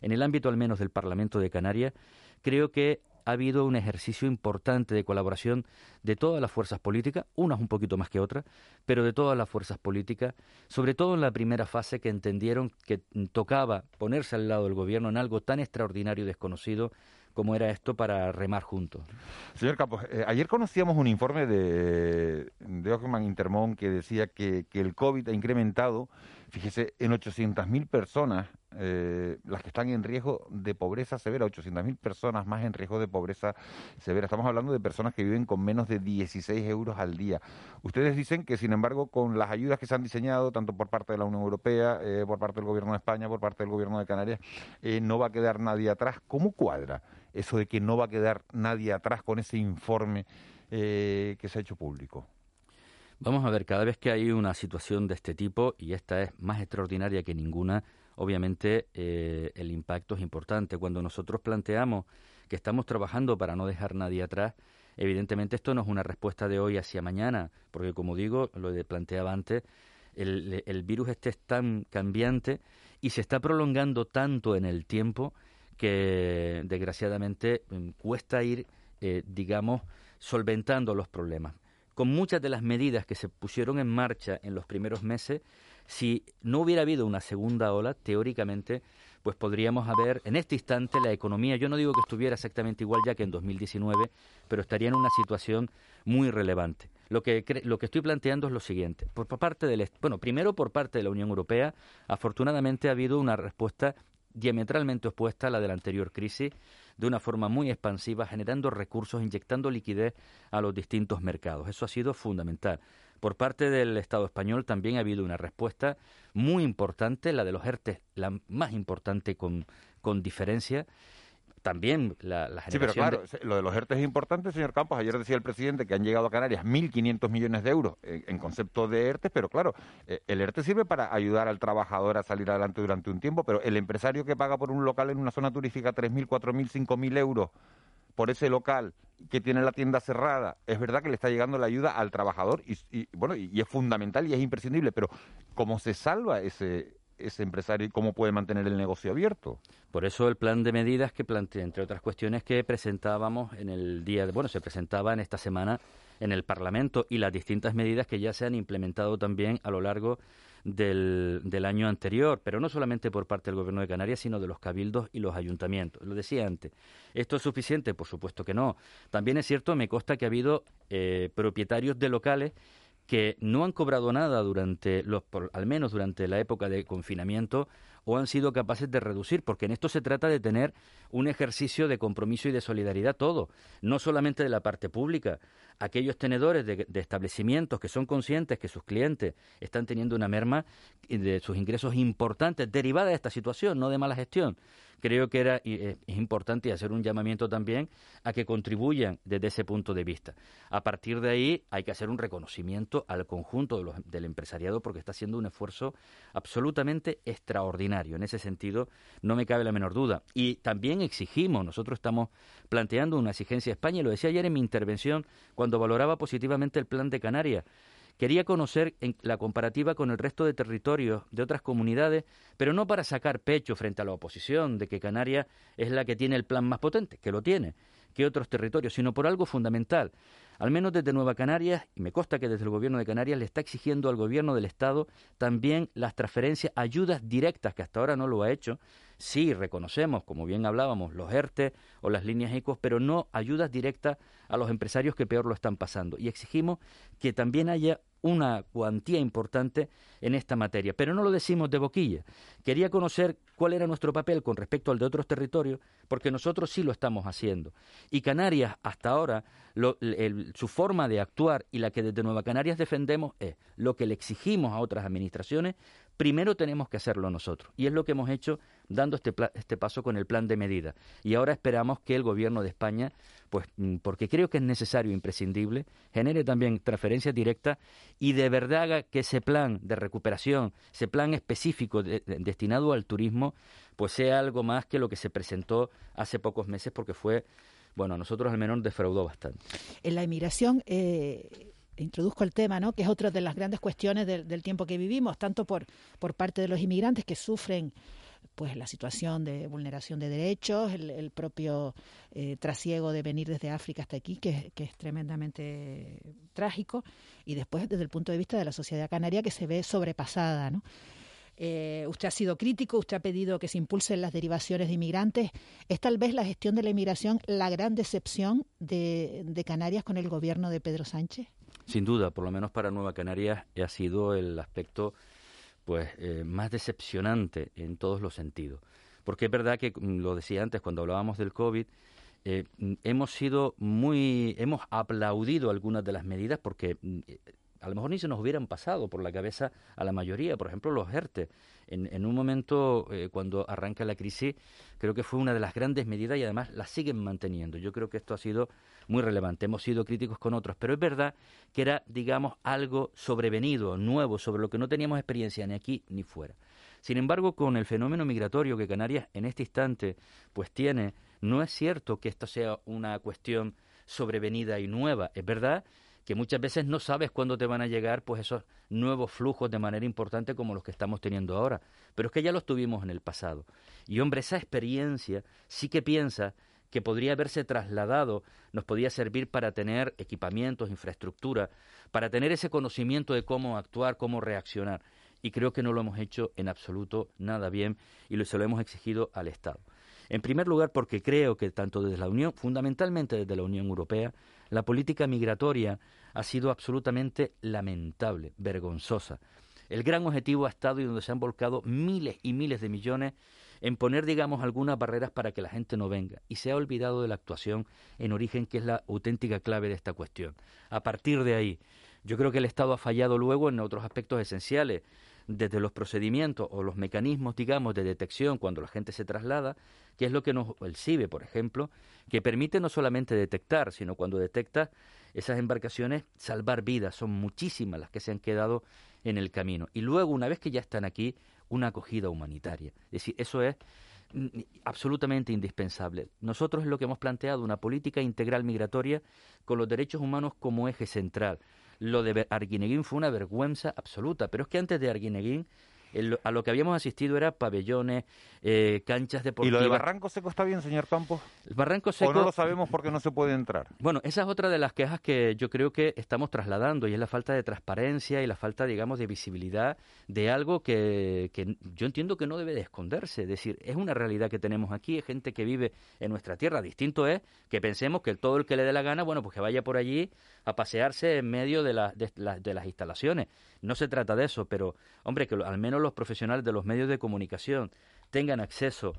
En el ámbito al menos del Parlamento de Canarias, creo que ha habido un ejercicio importante de colaboración de todas las fuerzas políticas, unas un poquito más que otras, pero de todas las fuerzas políticas, sobre todo en la primera fase que entendieron que tocaba ponerse al lado del gobierno en algo tan extraordinario y desconocido como era esto para remar juntos. Señor Campos, eh, ayer conocíamos un informe de, de Ockman Intermón que decía que, que el COVID ha incrementado Fíjese, en 800.000 personas, eh, las que están en riesgo de pobreza severa, 800.000 personas más en riesgo de pobreza severa. Estamos hablando de personas que viven con menos de 16 euros al día. Ustedes dicen que, sin embargo, con las ayudas que se han diseñado, tanto por parte de la Unión Europea, eh, por parte del Gobierno de España, por parte del Gobierno de Canarias, eh, no va a quedar nadie atrás. ¿Cómo cuadra eso de que no va a quedar nadie atrás con ese informe que se ha hecho público? Vamos a ver, cada vez que hay una situación de este tipo, y esta es más extraordinaria que ninguna, obviamente eh, el impacto es importante. Cuando nosotros planteamos que estamos trabajando para no dejar nadie atrás, evidentemente esto no es una respuesta de hoy hacia mañana, porque como digo, lo planteaba antes, el, el virus este es tan cambiante y se está prolongando tanto en el tiempo que desgraciadamente mm, cuesta ir, eh, digamos, solventando los problemas. Con muchas de las medidas que se pusieron en marcha en los primeros meses, si no hubiera habido una segunda ola, teóricamente, pues podríamos haber, en este instante, la economía, yo no digo que estuviera exactamente igual ya que en 2019, pero estaría en una situación muy relevante. Lo que, lo que estoy planteando es lo siguiente. Por, parte del, bueno, primero por parte de la Unión Europea, afortunadamente ha habido una respuesta diametralmente opuesta a la de la anterior crisis, de una forma muy expansiva, generando recursos, inyectando liquidez a los distintos mercados. Eso ha sido fundamental. Por parte del Estado español también ha habido una respuesta muy importante, la de los ERTE, la más importante con, con diferencia, también la, la Sí, pero claro, lo de los ERTE es importante, señor Campos. Ayer decía el presidente que han llegado a Canarias 1.500 millones de euros en, concepto de ERTE, pero claro, eh, el ERTE sirve para ayudar al trabajador a salir adelante durante un tiempo, pero el empresario que paga por un local en una zona turística 3.000, 4.000, 5.000 euros por ese local que tiene la tienda cerrada, es verdad que le está llegando la ayuda al trabajador y, bueno, y es fundamental y es imprescindible, pero ¿cómo se salva ese ese empresario y cómo puede mantener el negocio abierto. Por eso el plan de medidas que plantea, entre otras cuestiones que presentábamos en el día, de, bueno, se presentaba en esta semana en el Parlamento y las distintas medidas que ya se han implementado también a lo largo del, del, año anterior, pero no solamente por parte del Gobierno de Canarias, sino de los cabildos y los ayuntamientos. Lo decía antes. ¿Esto es suficiente? Por supuesto que no. También es cierto, me consta que ha habido eh, propietarios de locales que no han cobrado nada durante los, al menos durante la época de confinamiento o han sido capaces de reducir, porque en esto se trata de tener un ejercicio de compromiso y de solidaridad todo, no solamente de la parte pública. Aquellos tenedores de, establecimientos que son conscientes que sus clientes están teniendo una merma de sus ingresos importantes derivada de esta situación, no de mala gestión, creo que era eh, es importante hacer un llamamiento también a que contribuyan desde ese punto de vista. A partir de ahí hay que hacer un reconocimiento al conjunto del empresariado porque está haciendo un esfuerzo absolutamente extraordinario. En ese sentido, no me cabe la menor duda. Y también exigimos, nosotros estamos planteando una exigencia a España, y lo decía ayer en mi intervención cuando valoraba positivamente el plan de Canarias Quería conocer en la comparativa con el resto de territorios de otras comunidades, pero no para sacar pecho frente a la oposición de que Canarias es la que tiene el plan más potente, que lo tiene, que otros territorios, sino por algo fundamental. Al menos desde Nueva Canarias, y me consta que desde el gobierno de Canarias le está exigiendo al gobierno del Estado también las transferencias, ayudas directas, que hasta ahora no lo ha hecho. Sí, reconocemos, como bien hablábamos, los ERTE o las líneas ECOS, pero no ayudas directas a los empresarios que peor lo están pasando. Y exigimos que también haya una cuantía importante en esta materia, pero no lo decimos de boquilla. Quería conocer cuál era nuestro papel con respecto al de otros territorios, porque nosotros sí lo estamos haciendo. Y Canarias, hasta ahora, su forma de actuar y la que desde Nueva Canarias defendemos es lo que le exigimos a otras administraciones, primero tenemos que hacerlo nosotros. Y es lo que hemos hecho dando este, este paso con el plan de medida. Y ahora esperamos que el Gobierno de España, pues mm, porque creo que es necesario, e imprescindible, genere también transferencias directas y de verdad haga que ese plan de recuperación, ese plan específico destinado al turismo, pues sea algo más que lo que se presentó hace pocos meses porque fue, bueno, a nosotros al menos defraudó bastante. En la inmigración... Eh introduzco el tema, ¿no? que es otra de las grandes cuestiones del, tiempo que vivimos, tanto por, por parte de los inmigrantes que sufren pues la situación de vulneración de derechos, el, propio eh, trasiego de venir desde África hasta aquí, que, es tremendamente trágico, y después desde el punto de vista de la sociedad canaria que se ve sobrepasada. ¿no? Eh, usted ha sido crítico, usted ha pedido que se impulsen las derivaciones de inmigrantes. ¿Es tal vez la gestión de la inmigración la gran decepción de, de Canarias con el gobierno de Pedro Sánchez? Sin duda, por lo menos para Nueva Canarias ha sido el aspecto pues eh, más decepcionante en todos los sentidos. Porque es verdad que, mm, lo decía antes cuando hablábamos del COVID, eh, mm, hemos sido muy, hemos aplaudido algunas de las medidas porque mm, eh, a lo mejor ni se nos hubieran pasado por la cabeza a la mayoría. Por ejemplo, los ERTE. En, un momento, eh, cuando arranca la crisis, creo que fue una de las grandes medidas y además la siguen manteniendo. Yo creo que esto ha sido muy relevante. Hemos sido críticos con otros, pero es verdad que era, digamos, algo sobrevenido, nuevo, sobre lo que no teníamos experiencia ni aquí ni fuera. Sin embargo, con el fenómeno migratorio que Canarias en este instante pues tiene, no es cierto que esto sea una cuestión sobrevenida y nueva. Es verdad que muchas veces no sabes cuándo te van a llegar pues esos nuevos flujos de manera importante como los que estamos teniendo ahora, pero es que ya los tuvimos en el pasado. Y hombre, esa experiencia sí que piensa que podría haberse trasladado, nos podía servir para tener equipamientos, infraestructura, para tener ese conocimiento de cómo actuar, cómo reaccionar. Y creo que no lo hemos hecho en absoluto nada bien y se lo hemos exigido al Estado. En primer lugar, porque creo que tanto desde la Unión, fundamentalmente desde la Unión Europea, la política migratoria ha sido absolutamente lamentable, vergonzosa. El gran objetivo ha estado y donde se han volcado miles y miles de millones en poner, digamos, algunas barreras para que la gente no venga. Y se ha olvidado de la actuación en origen, que es la auténtica clave de esta cuestión. A partir de ahí, yo creo que el Estado ha fallado luego en otros aspectos esenciales desde los procedimientos o los mecanismos, digamos, de detección cuando la gente se traslada, que es lo que nos, el CIBE, por ejemplo, que permite no solamente detectar, sino cuando detecta esas embarcaciones, salvar vidas. Son muchísimas las que se han quedado en el camino. Y luego, una vez que ya están aquí, una acogida humanitaria. Es decir, eso es mm, absolutamente indispensable. Nosotros es lo que hemos planteado, una política integral migratoria con los derechos humanos como eje central. Lo de Arguineguín fue una vergüenza absoluta, pero es que antes de Arguineguín a lo que habíamos asistido era pabellones, eh, canchas deportivas. ¿Y lo de Barranco Seco está bien, señor Campos? El Barranco Seco... ¿O no lo sabemos porque no se puede entrar? Bueno, esa es otra de las quejas que yo creo que estamos trasladando y es la falta de transparencia y la falta, digamos, de visibilidad de algo que, que yo entiendo que no debe de esconderse. Es decir, es una realidad que tenemos aquí, es gente que vive en nuestra tierra. Distinto es que pensemos que todo el que le dé la gana, bueno, pues que vaya por allí a pasearse en medio de, de, de las instalaciones. No se trata de eso, pero, hombre, que al menos los profesionales de los medios de comunicación tengan acceso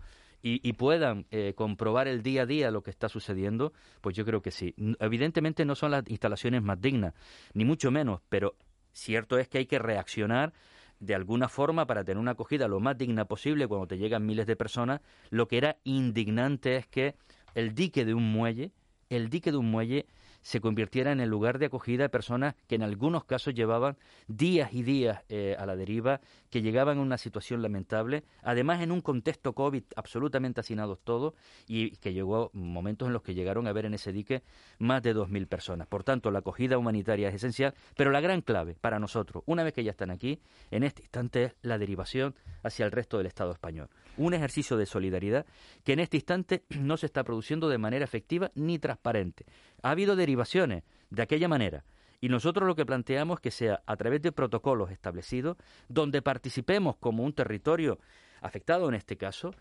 y, puedan eh, comprobar el día a día lo que está sucediendo, pues yo creo que sí. Evidentemente no son las instalaciones más dignas, ni mucho menos, pero cierto es que hay que reaccionar de alguna forma para tener una acogida lo más digna posible cuando te llegan miles de personas. Lo que era indignante es que el dique de un muelle, el dique de un muelle se convirtiera en el lugar de acogida de personas que en algunos casos llevaban días y días eh, a la deriva, que llegaban a una situación lamentable, además en un contexto COVID absolutamente hacinados todos y que llegó momentos en los que llegaron a ver en ese dique más de 2.000 personas. Por tanto, la acogida humanitaria es esencial, pero la gran clave para nosotros, una vez que ya están aquí, en este instante es la derivación hacia el resto del Estado español. Un ejercicio de solidaridad que en este instante no se está produciendo de manera efectiva ni transparente. Ha habido derivaciones de aquella manera. Y nosotros lo que planteamos es que sea a través de protocolos establecidos, donde participemos como un territorio afectado en este caso,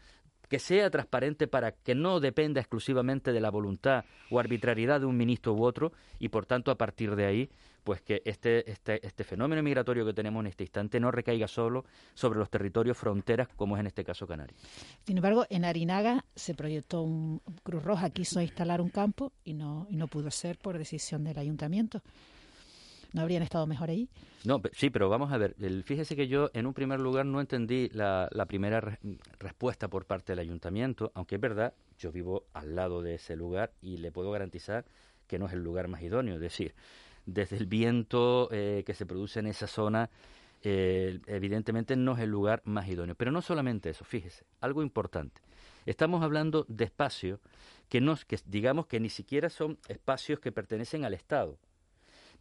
que sea transparente para que no dependa exclusivamente de la voluntad o arbitrariedad de un ministro u otro y por tanto a partir de ahí pues que este, este, este fenómeno migratorio que tenemos en este instante no recaiga solo sobre los territorios fronteras como es en este caso Canarias. Sin embargo, en Arinaga se proyectó un Cruz Roja quiso instalar un campo y no, y no pudo ser por decisión del ayuntamiento. ¿No habrían estado mejor ahí? No, sí, pero vamos a ver. fíjese que yo en un primer lugar no entendí la, primera respuesta por parte del ayuntamiento, aunque es verdad, yo vivo al lado de ese lugar y le puedo garantizar que no es el lugar más idóneo. Es decir, desde el viento eh, que se produce en esa zona, eh, evidentemente no es el lugar más idóneo. Pero no solamente eso, fíjese, algo importante. Estamos hablando de espacios que, no, que digamos que ni siquiera son espacios que pertenecen al Estado.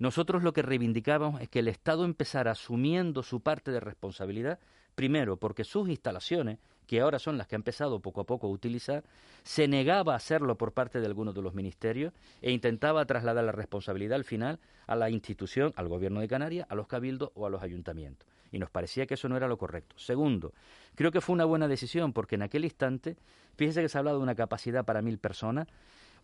Nosotros lo que reivindicábamos es que el Estado empezara asumiendo su parte de responsabilidad, primero porque sus instalaciones, que ahora son las que ha empezado poco a poco a utilizar, se negaba a hacerlo por parte de algunos de los ministerios e intentaba trasladar la responsabilidad al final a la institución, al gobierno de Canarias, a los cabildos o a los ayuntamientos. Y nos parecía que eso no era lo correcto. Segundo, creo que fue una buena decisión porque en aquel instante, fíjese que se ha hablado de una capacidad para mil personas,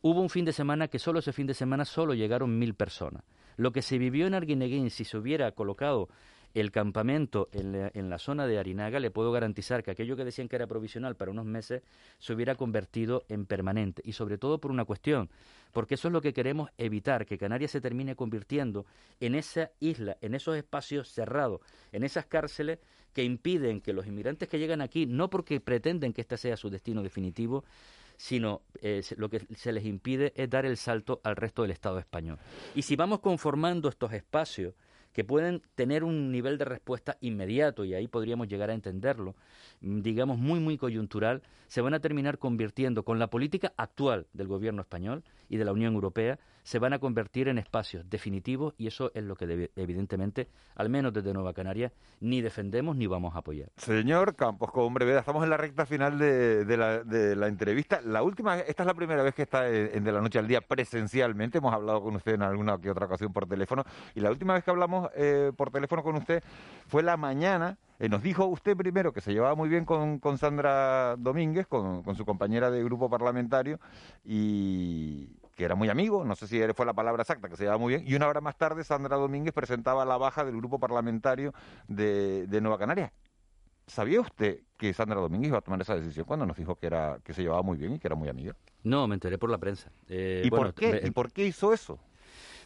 hubo un fin de semana que solo ese fin de semana solo llegaron mil personas. Lo que se vivió en Arguineguín, si se hubiera colocado el campamento en la, zona de Arinaga, le puedo garantizar que aquello que decían que era provisional para unos meses se hubiera convertido en permanente. Y sobre todo por una cuestión, porque eso es lo que queremos evitar, que Canarias se termine convirtiendo en esa isla, en esos espacios cerrados, en esas cárceles que impiden que los inmigrantes que llegan aquí, no porque pretenden que este sea su destino definitivo, sino eh, lo que se les impide es dar el salto al resto del Estado español. Y si vamos conformando estos espacios que pueden tener un nivel de respuesta inmediato, y ahí podríamos llegar a entenderlo, mm, digamos muy, muy coyuntural, se van a terminar convirtiendo con la política actual del gobierno español y de la Unión Europea, se van a convertir en espacios definitivos y eso es lo que evidentemente, al menos desde Nueva Canaria, ni defendemos ni vamos a apoyar. Señor Campos, con brevedad, estamos en la recta final de, la, entrevista. La última, esta es la primera vez que está en, De la Noche al Día presencialmente, hemos hablado con usted en alguna que otra ocasión por teléfono, y la última vez que hablamos eh, por teléfono con usted fue la mañana eh, nos dijo usted primero que se llevaba muy bien con, con Sandra Domínguez, con, con, su compañera de grupo parlamentario, y, que era muy amigo, no sé si fue la palabra exacta, que se llevaba muy bien, y una hora más tarde Sandra Domínguez presentaba la baja del grupo parlamentario de, Nueva Canaria. ¿Sabía usted que Sandra Domínguez iba a tomar esa decisión cuando nos dijo que era que se llevaba muy bien y que era muy amiga? No, me enteré por la prensa. Eh, ¿Y, por qué? ¿Y por qué hizo eso?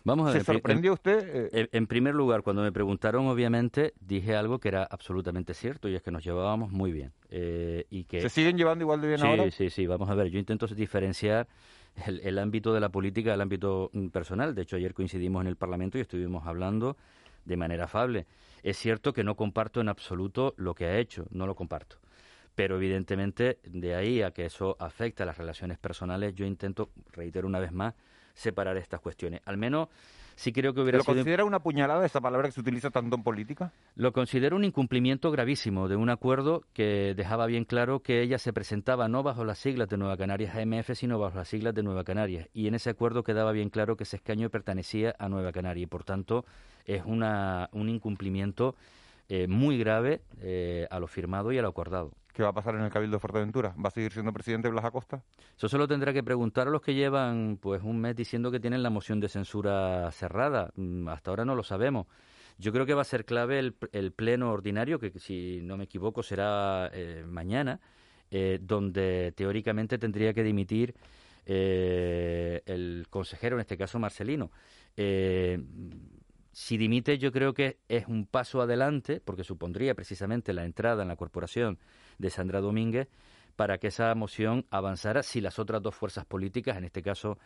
Vamos a ver, ¿Se sorprendió usted? Eh? En, primer lugar, cuando me preguntaron, obviamente, dije algo que era absolutamente cierto y es que nos llevábamos muy bien. Eh, y que... ¿Se siguen llevando igual de bien ahora? Sí, sí, sí. Vamos a ver, yo intento diferenciar el, ámbito de la política del ámbito mm, personal. De hecho, ayer coincidimos en el Parlamento y estuvimos hablando de manera afable. Es cierto que no comparto en absoluto lo que ha hecho, no lo comparto. Pero evidentemente, de ahí a que eso afecte a las relaciones personales, yo intento, reitero una vez más, separar estas cuestiones. Al menos sí creo que hubiera ¿Lo considera una puñalada esa palabra que se utiliza tanto en política? Lo considero un incumplimiento gravísimo de un acuerdo que dejaba bien claro que ella se presentaba no bajo las siglas de Nueva Canarias AMF, sino bajo las siglas de Nueva Canarias. Y en ese acuerdo quedaba bien claro que ese escaño pertenecía a Nueva Canaria y, por tanto, es una, un incumplimiento eh, muy grave eh, a lo firmado y a lo acordado. ¿Qué va a pasar en el Cabildo de Fuerteventura? ¿Va a seguir siendo presidente Blas Acosta? Eso se lo tendrá que preguntar a los que llevan pues un mes diciendo que tienen la moción de censura cerrada. Mm, hasta ahora no lo sabemos. Yo creo que va a ser clave el, pleno ordinario, que si no me equivoco será eh, mañana, eh, donde teóricamente tendría que dimitir eh, el consejero, en este caso Marcelino si dimite yo creo que es un paso adelante, porque supondría precisamente la entrada en la corporación de Sandra Domínguez, para que esa moción avanzara si las otras dos fuerzas políticas, en este caso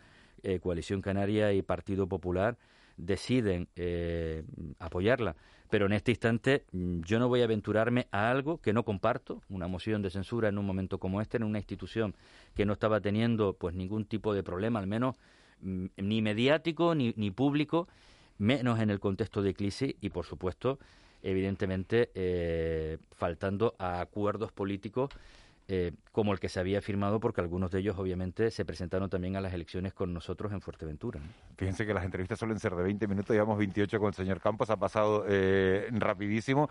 eh, Coalición Canaria y Partido Popular, deciden eh, apoyarla. Pero en este instante mm, yo no voy a aventurarme a algo que no comparto, una moción de censura en un momento como este, en una institución que no estaba teniendo pues ningún tipo de problema, al menos mm, ni mediático ni, ni público, menos en el contexto de crisis y, por supuesto, evidentemente, eh, faltando a acuerdos políticos eh, como el que se había firmado, porque algunos de ellos, obviamente, se presentaron también a las elecciones con nosotros en Fuerteventura. Fíjense que las entrevistas suelen ser de 20 minutos, llevamos 28 con el señor Campos, ha pasado eh, rapidísimo.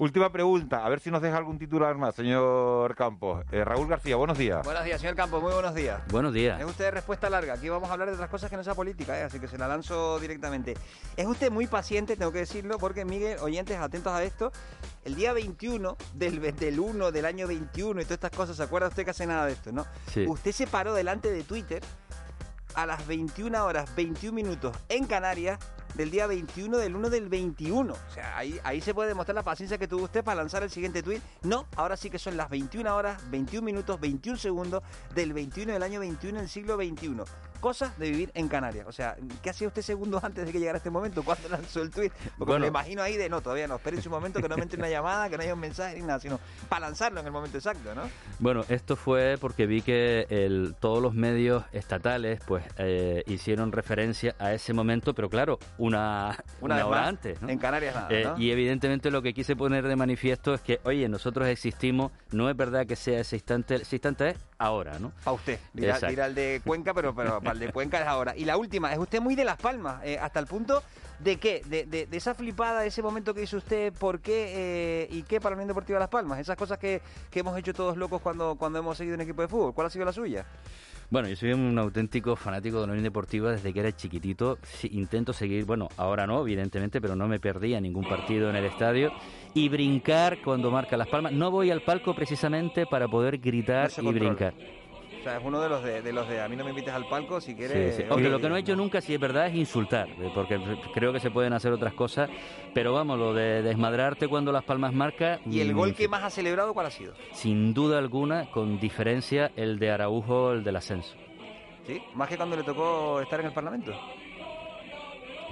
Última pregunta, a ver si nos deja algún titular más, señor Campos. Eh, Raúl García, buenos días. Buenos días, señor Campos, muy buenos días. Buenos días. Es usted de respuesta larga. Aquí vamos a hablar de otras cosas que no sea política, ¿eh? así que se la lanzo directamente. Es usted muy paciente, tengo que decirlo, porque Miguel, oyentes, atentos a esto. El día 21 del, del 1 del año 21 y todas estas cosas, ¿se acuerda usted que hace nada de esto, no? Sí. Usted se paró delante de Twitter a las 21 horas 21 minutos en Canarias del día 21 del 1 del 21. O sea, ahí, se puede demostrar la paciencia que tuvo usted para lanzar el siguiente tweet. No, ahora sí que son las 21 horas, 21 minutos, 21 segundos del 21 del año 21 del siglo 21 cosas de vivir en Canarias. O sea, ¿qué hacía usted segundos antes de que llegara este momento? ¿Cuándo lanzó el tweet? Porque me imagino ahí de no, todavía no, esperen un momento que no me entre una llamada, que no haya un mensaje ni nada, sino para lanzarlo en el momento exacto, ¿no? Bueno, esto fue porque vi que el, todos los medios estatales pues eh, hicieron referencia a ese momento, pero claro, una, una, hora antes. ¿no? En Canarias nada, eh, Y evidentemente lo que quise poner de manifiesto es que, oye, nosotros existimos, no es verdad que sea ese instante, ese instante es ahora, ¿no? Para usted, dirá, el de Cuenca, pero, pero de Cuenca es ahora. Y la última, es usted muy de Las Palmas, eh, hasta el punto de qué, de, de, esa flipada, de ese momento que hizo usted, por qué eh, y qué para la Unión Deportiva Las Palmas, esas cosas que, que hemos hecho todos locos cuando, cuando hemos seguido un equipo de fútbol, ¿cuál ha sido la suya? Bueno, yo soy un auténtico fanático de la Unión Deportiva desde que era chiquitito. intento seguir, bueno, ahora no, evidentemente, pero no me perdía ningún partido en el estadio. Y brincar cuando marca las palmas. No voy al palco precisamente para poder gritar y brincar. O sea, es uno de los de, los de a mí no me invites al palco si quieres. Sí, Aunque lo que no he hecho nunca, si es verdad, es insultar, eh, porque creo que se pueden hacer otras cosas. Pero vamos, lo de desmadrarte cuando las palmas marca. ¿Y el gol que más ha celebrado cuál ha sido? Sin duda alguna, con diferencia, el de Araujo, el del ascenso. ¿Sí? Más que cuando le tocó estar en el Parlamento.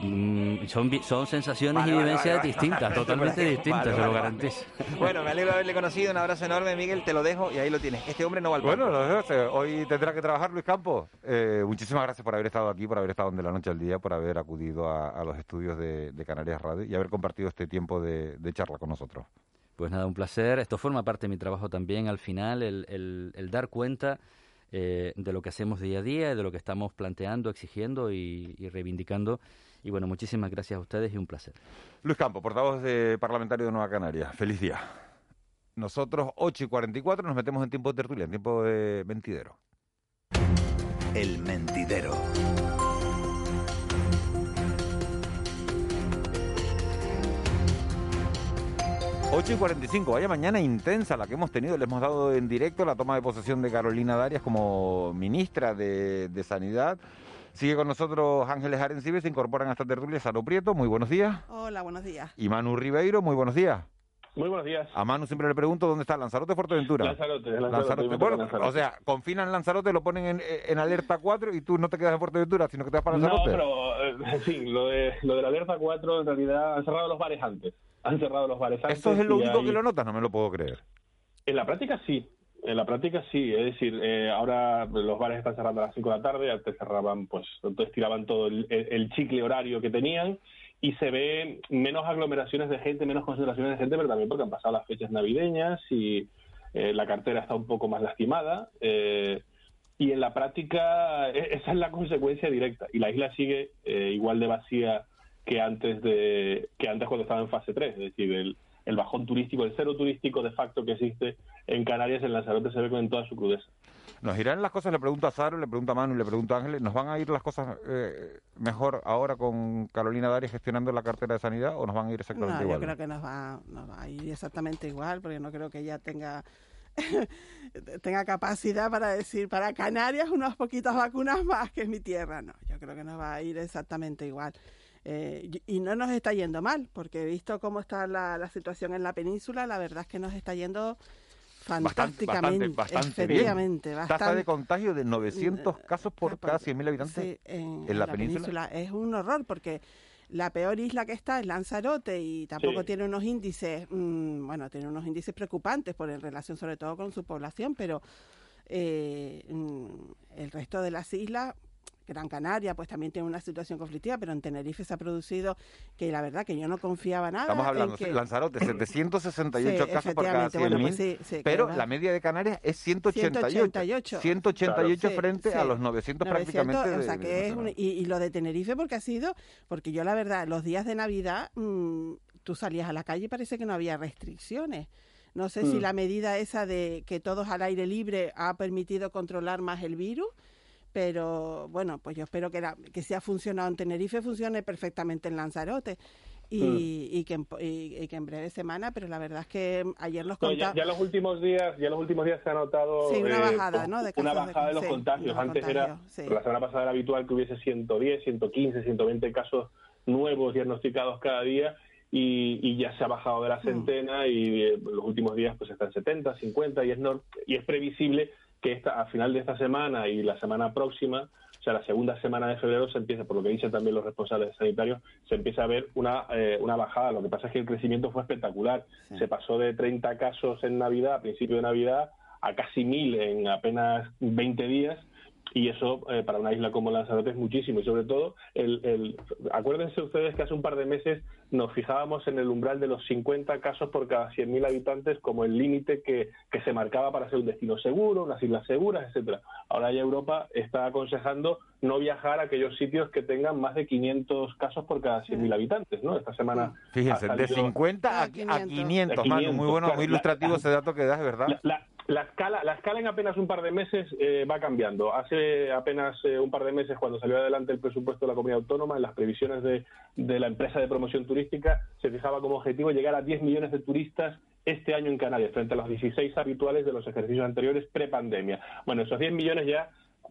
Mm, son, son sensaciones y vivencias distintas, totalmente distintas, se lo garantizo. Bueno, me alegro de haberle conocido, un abrazo enorme, Miguel, te lo dejo y ahí lo tienes. Este hombre no va al Bueno, lo dejo, hoy tendrá que trabajar Luis Campos. Eh, muchísimas gracias por haber estado aquí, por haber estado de la noche al día, por haber acudido a, los estudios de, Canarias Radio y haber compartido este tiempo de, charla con nosotros. Pues nada, un placer. Esto forma parte de mi trabajo también al final, el, el, dar cuenta eh, de lo que hacemos día a día, de lo que estamos planteando, exigiendo y, y reivindicando y bueno, muchísimas gracias a ustedes y un placer. Luis Campo, portavoz de parlamentario de Nueva Canaria. Feliz día. Nosotros, 8 y 44, nos metemos en tiempo de tertulia, en tiempo de mentidero. El mentidero. Ocho y 45, vaya mañana intensa la que hemos tenido. Le hemos dado en directo la toma de posesión de Carolina Darias como ministra de, de Sanidad. Sigue con nosotros Ángeles Arencibes, se incorporan a esta tertulia Saro Prieto, muy buenos días. Hola, buenos días. Y Manu Ribeiro, muy buenos días. Muy buenos días. A Manu siempre le pregunto dónde está Lanzarote o Fuerteventura. Lanzarote, Lanzarote. Bueno, o sea, confinan Lanzarote, lo ponen en, alerta 4 y tú no te quedas en Fuerteventura, sino que te vas para Lanzarote. No, pero eh, sí, lo de, lo de la alerta 4 en realidad han cerrado los bares antes. Han cerrado los bares antes. ¿Esto es lo único que lo notas? No me lo puedo creer. En la práctica sí. En la práctica sí, es decir, eh, ahora los bares están cerrando a las 5 de la tarde, antes cerraban, pues, entonces tiraban todo el, chicle horario que tenían y se ve menos aglomeraciones de gente, menos concentraciones de gente, pero también porque han pasado las fechas navideñas y eh, la cartera está un poco más lastimada. Eh, y en la práctica e, esa es la consecuencia directa y la isla sigue igual de vacía que antes de que antes cuando estaba en fase 3, es decir, el, el bajón turístico, el cero turístico de facto que existe en Canarias, en Lanzarote se ve con toda su crudeza. ¿Nos irán las cosas? Le pregunto a Saro, le pregunto a Manu, le pregunto a Ángeles. ¿Nos van a ir las cosas eh, mejor ahora con Carolina Dari gestionando la cartera de sanidad o nos van a ir exactamente igual? Yo creo que nos va, nos va a ir exactamente igual porque no creo que ella tenga tenga capacidad para decir para Canarias unas poquitas vacunas más que es mi tierra. No, yo creo que nos va a ir exactamente igual. Eh, y no nos está yendo mal, porque he visto cómo está la, situación en la península, la verdad es que nos está yendo fantásticamente. Bastante, efectivamente, Tasa de contagio de 900 mm, casos por cada 100.000 habitantes en, la, península. Es un horror, porque la peor isla que está es Lanzarote y tampoco tiene unos índices, mm, bueno, tiene unos índices preocupantes por en relación sobre todo con su población, pero eh, mm, el resto de las islas Gran Canaria pues también tiene una situación conflictiva, pero en Tenerife se ha producido que la verdad que yo no confiaba nada. Estamos hablando, de Lanzarote, 768 casos por cada 100.000, pues pero la media de Canarias es 188. 188, frente a los 900, prácticamente. O sea, que es y, lo de Tenerife porque ha sido, porque yo la verdad, los días de Navidad mm, tú salías a la calle y parece que no había restricciones. No sé si mm. la medida esa de que todos al aire libre ha permitido controlar más el virus pero bueno, pues yo espero que, que si ha funcionado en Tenerife, funcione perfectamente en Lanzarote. Y, mm. y, que en, y, que en breve semana, pero la verdad es que ayer los contagios... ya, los últimos días, ya los últimos días se ha notado sí, una eh, bajada, ¿no? De una bajada de, los contagios. Antes era, la semana pasada era habitual que hubiese 110, 115, 120 casos nuevos diagnosticados cada día y, y, ya se ha bajado de la mm. centena y eh, los últimos días pues están 70, 50 y es, y es previsible que esta, a final de esta semana y la semana próxima, o sea, la segunda semana de febrero, se empieza, por lo que dicen también los responsables sanitarios, se empieza a ver una, eh, una bajada. Lo que pasa es que el crecimiento fue espectacular. Se pasó de 30 casos en Navidad, a principio de Navidad, a casi 1.000 en apenas 20 días y eso eh, para una isla como Lanzarote es muchísimo y sobre todo el, el, acuérdense ustedes que hace un par de meses nos fijábamos en el umbral de los 50 casos por cada 100.000 habitantes como el límite que, que, se marcaba para ser un destino seguro, unas islas seguras, etcétera. Ahora ya Europa está aconsejando no viajar a aquellos sitios que tengan más de 500 casos por cada 100.000 habitantes, ¿no? Esta semana Fíjense, de 50 a, 500, muy bueno, muy ilustrativo ese dato que das, ¿verdad? La, La escala, la escala en apenas un par de meses eh, va cambiando. Hace apenas eh, un par de meses, cuando salió adelante el presupuesto de la comunidad autónoma, en las previsiones de, de la empresa de promoción turística, se fijaba como objetivo llegar a 10 millones de turistas este año en Canarias, frente a los 16 habituales de los ejercicios anteriores prepandemia. Bueno, esos 10 millones ya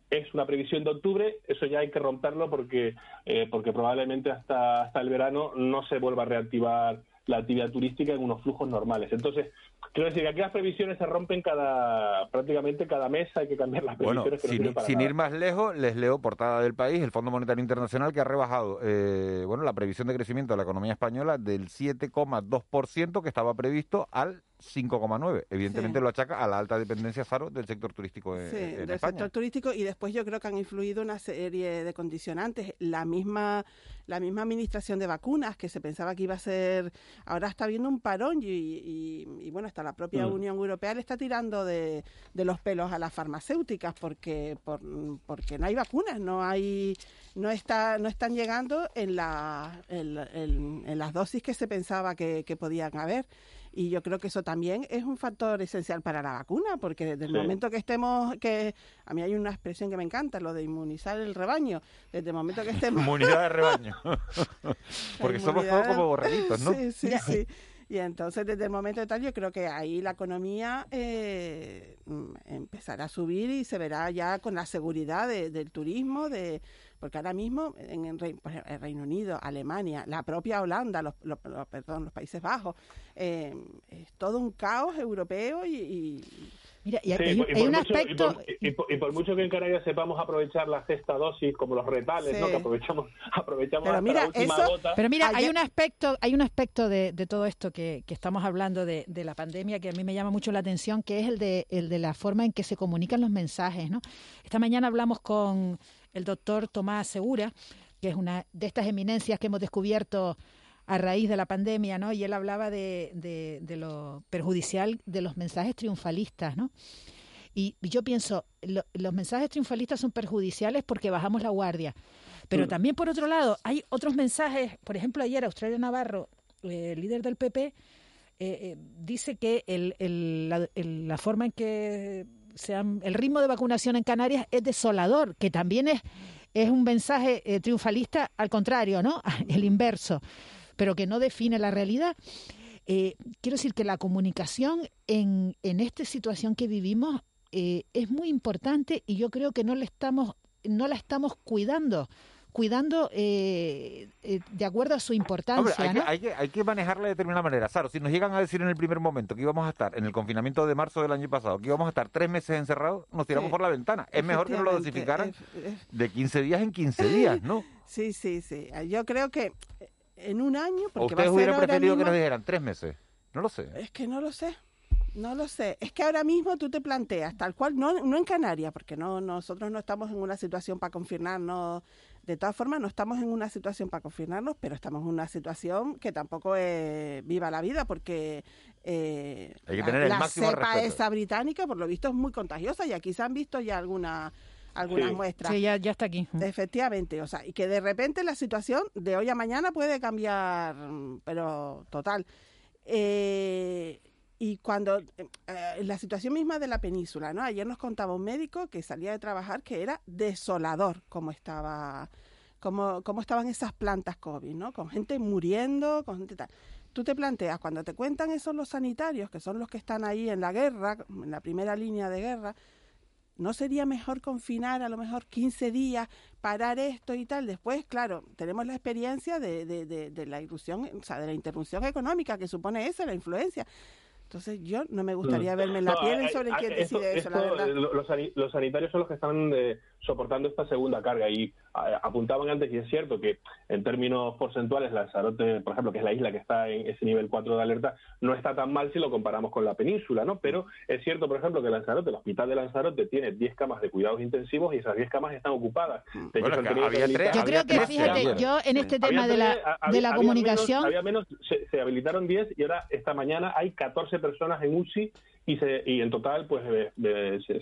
es una previsión de octubre, eso ya hay que romperlo porque, eh, porque probablemente hasta, hasta el verano no se vuelva a reactivar la actividad turística en unos flujos normales. Entonces, quiero decir que aquí las previsiones se rompen cada prácticamente cada mes, hay que cambiar las previsiones. Bueno, sin, sin ir más lejos, les leo portada del país, el Fondo Monetario Internacional que ha rebajado eh, bueno la previsión de crecimiento de la economía española del 7,2% que estaba previsto al 5,9. Evidentemente lo achaca a la alta dependencia, Faro, del sector turístico en, sí, en del sector turístico y después yo creo que han influido una serie de condicionantes. La misma, la misma administración de vacunas que se pensaba que iba a ser, ahora está viendo un parón y, y, y bueno, hasta la propia Mm. Unión Europea le está tirando de, de los pelos a las farmacéuticas porque, por, porque no hay vacunas, no hay no está no están llegando en, la, en, en- en las dosis que se pensaba que, que podían haber. Y yo creo que eso también es un factor esencial para la vacuna, porque desde el Sí. momento que estemos, que a mí hay una expresión que me encanta, lo de inmunizar el rebaño, desde el momento que estemos... Inmunidad de rebaño. Porque somos todos como borreguitos, ¿no? Sí, sí, sí. Y entonces, desde el momento de tal, yo creo que ahí la economía eh, mm, empezará a subir y se verá ya con la seguridad de- del turismo, de porque ahora mismo en el, Rei- por ejemplo, el Reino Unido, Alemania, la propia Holanda, los, los- los- perdón, los Países Bajos, eh, es todo un caos europeo y... y Mira, Sí, y por- y por mucho- y por- y por- y por mucho que en Canarias sepamos aprovechar la sexta dosis, como los retales, Sí. ¿no? que aprovechamos, aprovechamos Pero hasta mira, la última eso- gota. Pero mira, hay un aspecto, hay un aspecto de, de todo esto que, que estamos hablando de, de la pandemia que a mí me llama mucho la atención, que es el de, el de la forma en que se comunican los mensajes, ¿no? Esta mañana hablamos con el doctor Tomás Segura, que es una de estas eminencias que hemos descubierto a raíz de la pandemia, ¿no? Y él hablaba de, de, de lo perjudicial de los mensajes triunfalistas, ¿no? Y yo pienso, lo- los mensajes triunfalistas son perjudiciales porque bajamos la guardia. Pero Mm. también, por otro lado, hay otros mensajes. Por ejemplo, ayer Australia Navarro, eh, líder del PP, eh, eh, dice que el, el- la, el- la forma en que se han- el ritmo de vacunación en Canarias es desolador, que también es, es un mensaje eh, triunfalista al contrario, ¿no? El inverso, pero que no define la realidad. Eh, quiero decir que la comunicación en, en esta situación que vivimos eh, es muy importante y yo creo que no le estamos no la estamos cuidando cuidando eh, eh, de acuerdo a su Hombre, importancia hay, que, ¿no? hay, que, hay que manejarla de determinada manera. Saro, si nos llegan a decir en el primer momento que íbamos a estar en el confinamiento de marzo del año pasado, que íbamos a estar tres meses encerrados, nos tiramos Sí. por la ventana. Es mejor que nos lo dosificaran de 15 días en 15 días, ¿no? Sí, sí, sí. Yo creo que en un año, ¿O porque ustedes hubieran preferido que nos dijeran tres meses? No lo sé. Es que no lo sé. No lo sé. Es que ahora mismo tú te planteas, tal cual, no, no en Canarias, porque no nosotros no estamos en una situación para confirmarnos. De todas formas, no estamos en una situación para confirmarnos, pero estamos en una situación que tampoco es viva la vida, porque eh, Hay que la- el la cepa respeto. esa británica, por lo visto, es muy contagiosa y aquí se han visto ya algunas algunas Sí. muestras. Sí, ya, ya está aquí. Efectivamente, o sea, y que de repente la situación de hoy a mañana puede cambiar, pero total. Eh, y cuando eh, la situación misma de la península, ¿no? Ayer nos contaba un médico que salía de trabajar que era desolador cómo estaba, cómo, cómo estaban esas plantas COVID, ¿no? Con gente muriendo, con gente tal. Tú te planteas, cuando te cuentan esos los sanitarios, que son los que están ahí en la guerra, en la primera línea de guerra, ¿No sería mejor confinar a lo mejor 15 días, parar esto y tal? Después, claro, tenemos la experiencia de, de, de, de la irrupción, o sea, de la interrupción económica que supone eso, la influencia. Entonces, yo no me gustaría verme en la No, piel eh, sobre eh, quién decide eso, la esto, verdad. eh, lo- Los, sani- los sanitarios son los que están eh, soportando esta segunda carga y a- apuntaban antes, y es cierto que en términos porcentuales Lanzarote, por ejemplo, que es la isla que está en ese nivel 4 de alerta, no está tan mal si lo comparamos con la península, ¿no? Pero es cierto, por ejemplo, que Lanzarote, el hospital de Lanzarote tiene 10 camas de cuidados intensivos y esas 10 camas están ocupadas. De Bueno, hecho, había habilitar- tres- Yo creo que, fíjate, yo en este tema de la, de la había comunicación, menos- había menos, se, se habilitaron 10 y ahora esta mañana hay 14 personas en UCI y, se, y en total, pues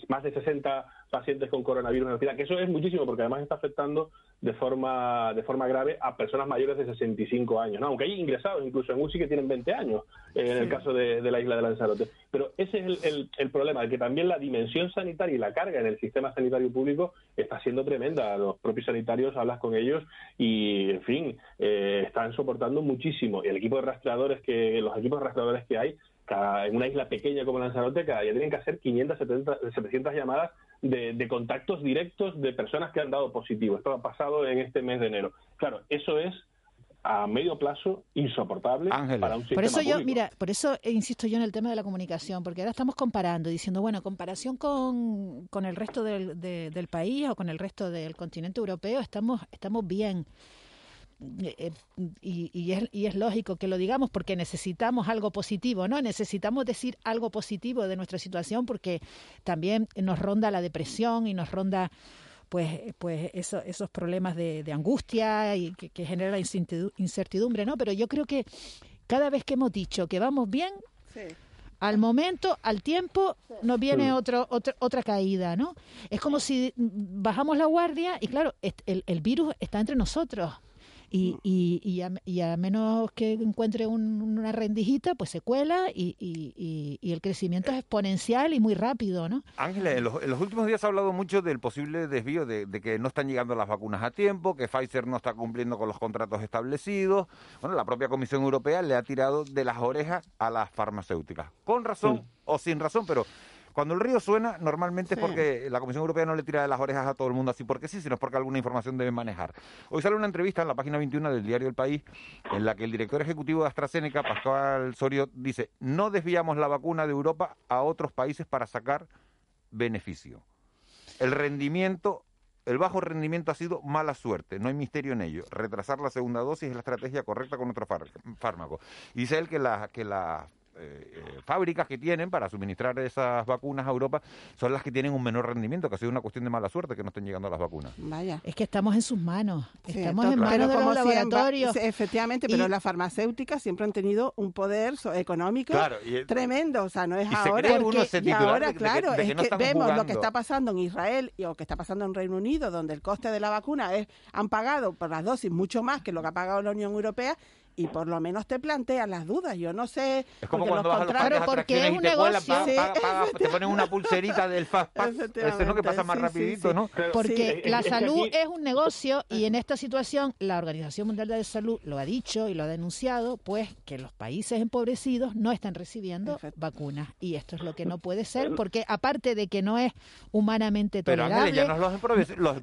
más de 60 pacientes con coronavirus en el hospital, que eso es muchísimo porque además está afectando de forma de forma grave a personas mayores de 65 años, ¿no? aunque hay ingresados incluso en UCI que tienen 20 años, eh, en el caso de, la isla de Lanzarote. Pero ese es el, el, problema, de que también la dimensión sanitaria y la carga en el sistema sanitario público está siendo tremenda. Los propios sanitarios hablas con ellos y, en fin, eh, están soportando muchísimo. Y el equipo de rastreadores que, los equipos de rastreadores que hay, en una isla pequeña como Lanzarote, cada día tienen que hacer 500, 700 llamadas de, contactos directos de personas que han dado positivo. Esto ha pasado en este mes de enero. Claro, eso es a medio plazo insoportable para un sistema Por eso yo, mira, por eso insisto yo en el tema de la comunicación, porque ahora estamos comparando, diciendo, bueno, comparación con, con el resto del, del país o con el resto del continente europeo, estamos, estamos bien. Eh, eh, y, y, es, y, es, lógico que lo digamos porque necesitamos algo positivo, ¿no? Necesitamos decir algo positivo de nuestra situación porque también nos ronda la depresión y nos ronda pues, pues eso, esos problemas de, angustia y que, que, genera incertidumbre, ¿no? Pero yo creo que cada vez que hemos dicho que vamos bien, al momento, al tiempo, nos viene otro, otra caída, ¿no? Es como si bajamos la guardia y claro, el, el virus está entre nosotros y, y, y, a, y a, menos que encuentre una rendijita, pues se cuela y, y, el crecimiento es exponencial y muy rápido, ¿no? Ángela, en los, últimos días ha hablado mucho del posible desvío de, que no están llegando las vacunas a tiempo, que Pfizer no está cumpliendo con los contratos establecidos. Bueno, la propia Comisión Europea le ha tirado de las orejas a las farmacéuticas, con razón o sin razón, pero cuando el río suena, normalmente es porque la Comisión Europea no le tira de las orejas a todo el mundo así porque sí, sino porque alguna información debe manejar. Hoy sale una entrevista en la página 21 del diario El País en la que el director ejecutivo de AstraZeneca, Pascual Sorio, dice, no desviamos la vacuna de Europa a otros países para sacar beneficio. El rendimiento el bajo rendimiento ha sido mala suerte, no hay misterio en ello. Retrasar la segunda dosis es la estrategia correcta con otro fármaco. Y dice él que la, que la eh, eh, fábricas que tienen para suministrar esas vacunas a Europa son las que tienen un menor rendimiento, que ha sido una cuestión de mala suerte que no estén llegando las vacunas. Vaya. Es que estamos en sus manos, estamos en manos de los laboratorios. efectivamente, pero las farmacéuticas siempre han tenido un poder económico tremendo, o sea, no es ahora. y ahora, claro, es que, vemos lo que está pasando en Israel y lo que está pasando en Reino Unido, donde el coste de la vacuna es han pagado por las dosis mucho más que lo que ha pagado la Unión Europea y por lo menos te plantean las dudas. Yo no sé. Es como cuando vas a los porque es un negocio. te ponen una pulserita del Fast Eso es lo que pasa más rapidito, ¿no? Porque la salud es un negocio y en esta situación la Organización Mundial de la Salud lo ha dicho y lo ha denunciado, pues que los países empobrecidos no están recibiendo vacunas. Y esto es lo que no puede ser, porque aparte de que no es humanamente tolerable... Pero ya no los empobrecidos,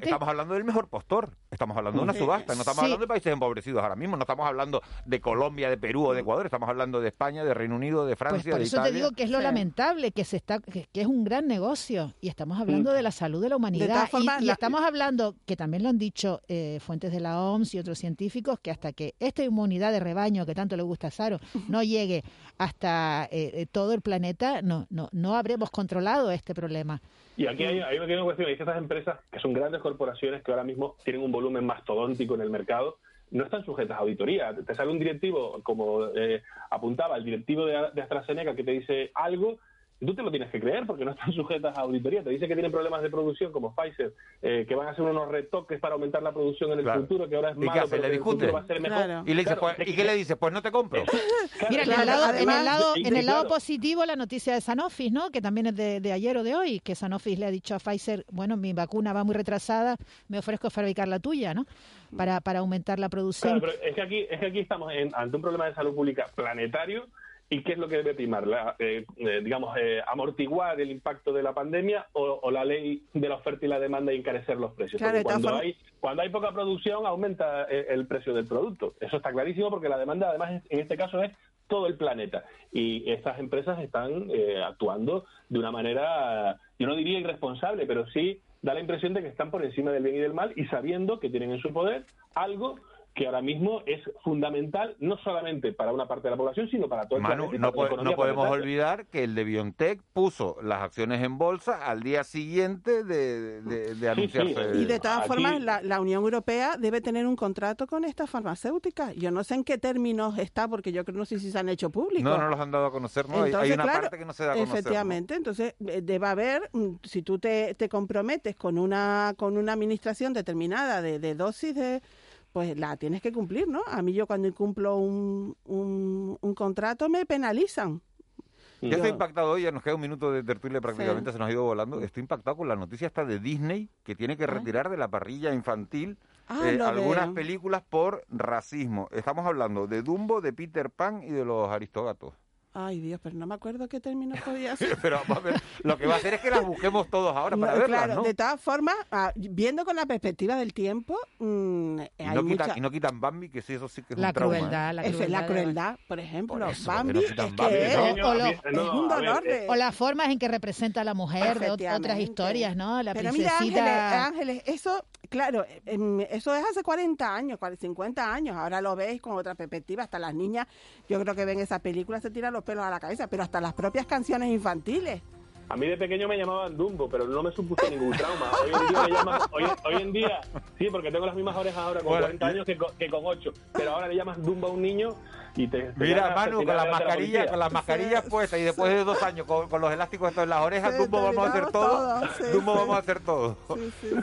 estamos hablando del mejor postor. Estamos hablando de una subasta, no estamos hablando de países empobrecidos ahora mismo, no estamos hablando de Colombia, de Perú o de Ecuador, estamos hablando de España, de Reino Unido, de Francia, pues por eso te digo que es lo lamentable, que se está, que, es un gran negocio y estamos hablando de la salud de la humanidad y, estamos hablando, que también lo han dicho eh, fuentes de la OMS y otros científicos, que hasta que esta inmunidad de rebaño que tanto le gusta a Saro no llegue hasta eh, eh, todo el planeta, no, no, no habremos controlado este problema. Y aquí hay, hay una cuestión, hay ciertas empresas que son grandes corporaciones que ahora mismo tienen un volumen mastodóntico en el mercado no están sujetas a auditoría. Te sale un directivo, como eh, apuntaba el directivo de, de AstraZeneca, que te dice algo tú te lo tienes que creer porque no están sujetas a auditoría. Te dice que tienen problemas de producción como Pfizer, eh, que van a hacer unos retoques para aumentar la producción en el futuro, que ahora es malo, pero ¿Le el va a ser mejor. Y, le dice, pues, ¿Y qué le dice? Pues no te compro. Mira, en el lado, en el lado, en el lado positivo la noticia de Sanofi, ¿no? que también es de, ayer o de hoy, que Sanofi le ha dicho a Pfizer, bueno, mi vacuna va muy retrasada, me ofrezco fabricar la tuya, ¿no? Para, para aumentar la producción. Claro, pero es que aquí, es que aquí estamos ante un problema de salud pública planetario ¿Y qué es lo que debe primar? Eh, eh, digamos, eh, amortiguar el impacto de la pandemia o, la ley de la oferta y la demanda y encarecer los precios. cuando, hay, cuando hay poca producción aumenta el precio del producto. Eso está clarísimo porque la demanda además en este caso es todo el planeta. Y estas empresas están actuando de una manera, yo no diría irresponsable, pero sí da la impresión de que están por encima del bien y del mal y sabiendo que tienen en su poder algo que ahora mismo es fundamental no solamente para una parte de la población, sino para todo el Manu, planeta y no, para la no economía podemos planetaria. olvidar que el de BioNTech puso las acciones en bolsa al día siguiente de, de- de anunciarse. Y de todas formas, la, la Unión Europea debe tener un contrato con estas farmacéuticas. Yo no sé en qué términos está, porque yo creo no sé si se han hecho públicos. No, no los han dado a conocer, ¿no? Hay- una claro, parte que no se da a conocer. ¿no? Efectivamente, entonces eh, debe haber, mm, si tú te, te comprometes con una con una administración determinada de, de dosis de pues la tienes que cumplir, ¿no? A mí yo cuando incumplo un, un, un contrato me penalizan. Yo estoy impactado hoy, ya nos queda un minuto de tertulia prácticamente, se nos ha ido volando. Estoy impactado con la noticia esta de Disney, que tiene que retirar de la parrilla infantil Ah, eh, algunas películas por racismo. Estamos hablando de Dumbo, de Peter Pan y de los Aristógatos. Ay, Dios, pero no me acuerdo qué términos podía ser. Pero a ver, lo que va a hacer es que las busquemos todos ahora para No, verlas, claro, ¿no? de todas formas, ah, viendo con la perspectiva del tiempo, mm, Y hay no, quitan, mucha- y no quitan Bambi, que sí, eso sí que es La un trauma. crueldad, ¿eh? la Efe- la crueldad, por ejemplo. eso, Bambi es que Bambi, es, ¿no? o lo- es un ver, eh, de... O las formas en que representa a la mujer de ot- otras historias, ¿no? La Pero mira, princesita... Ángeles, Ángeles, eso, claro, em, eso es hace 40 años, 40, 50 años. Ahora lo veis con otra perspectiva. Hasta las niñas, yo creo que ven esa película, se tiran los pelos a la cabeza, pero hasta las propias canciones infantiles. A mí de pequeño me llamaban Dumbo, pero no me supuso ningún trauma. Hoy en día me llaman, hoy, hoy en día, sí, porque tengo las mismas orejas ahora con Bueno, 40 años que con, que con 8. Pero ahora le llamas Dumbo a un niño y te... te Mira, Manu, con la la mascarilla, policía. con las mascarillas puestas y después de dos años con, con los elásticos estos en las orejas, Sí, Dumbo vamos a hacer todo. sí, Dumbo sí. vamos a hacer todo.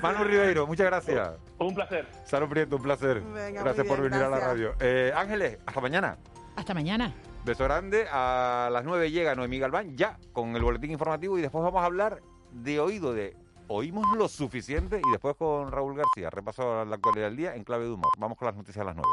Manu Ribeiro, muchas gracias. Un placer. Saro Prieto, un placer. Venga, gracias por venir a la radio. Eh, Ángeles, hasta mañana. Hasta mañana. Beso grande. A las 9 llega Noemí Galván, ya con el boletín informativo y después vamos a hablar de oído, de oímos lo suficiente y después con Raúl García. Repaso la actualidad del día en clave de humor. Vamos con las noticias a las 9.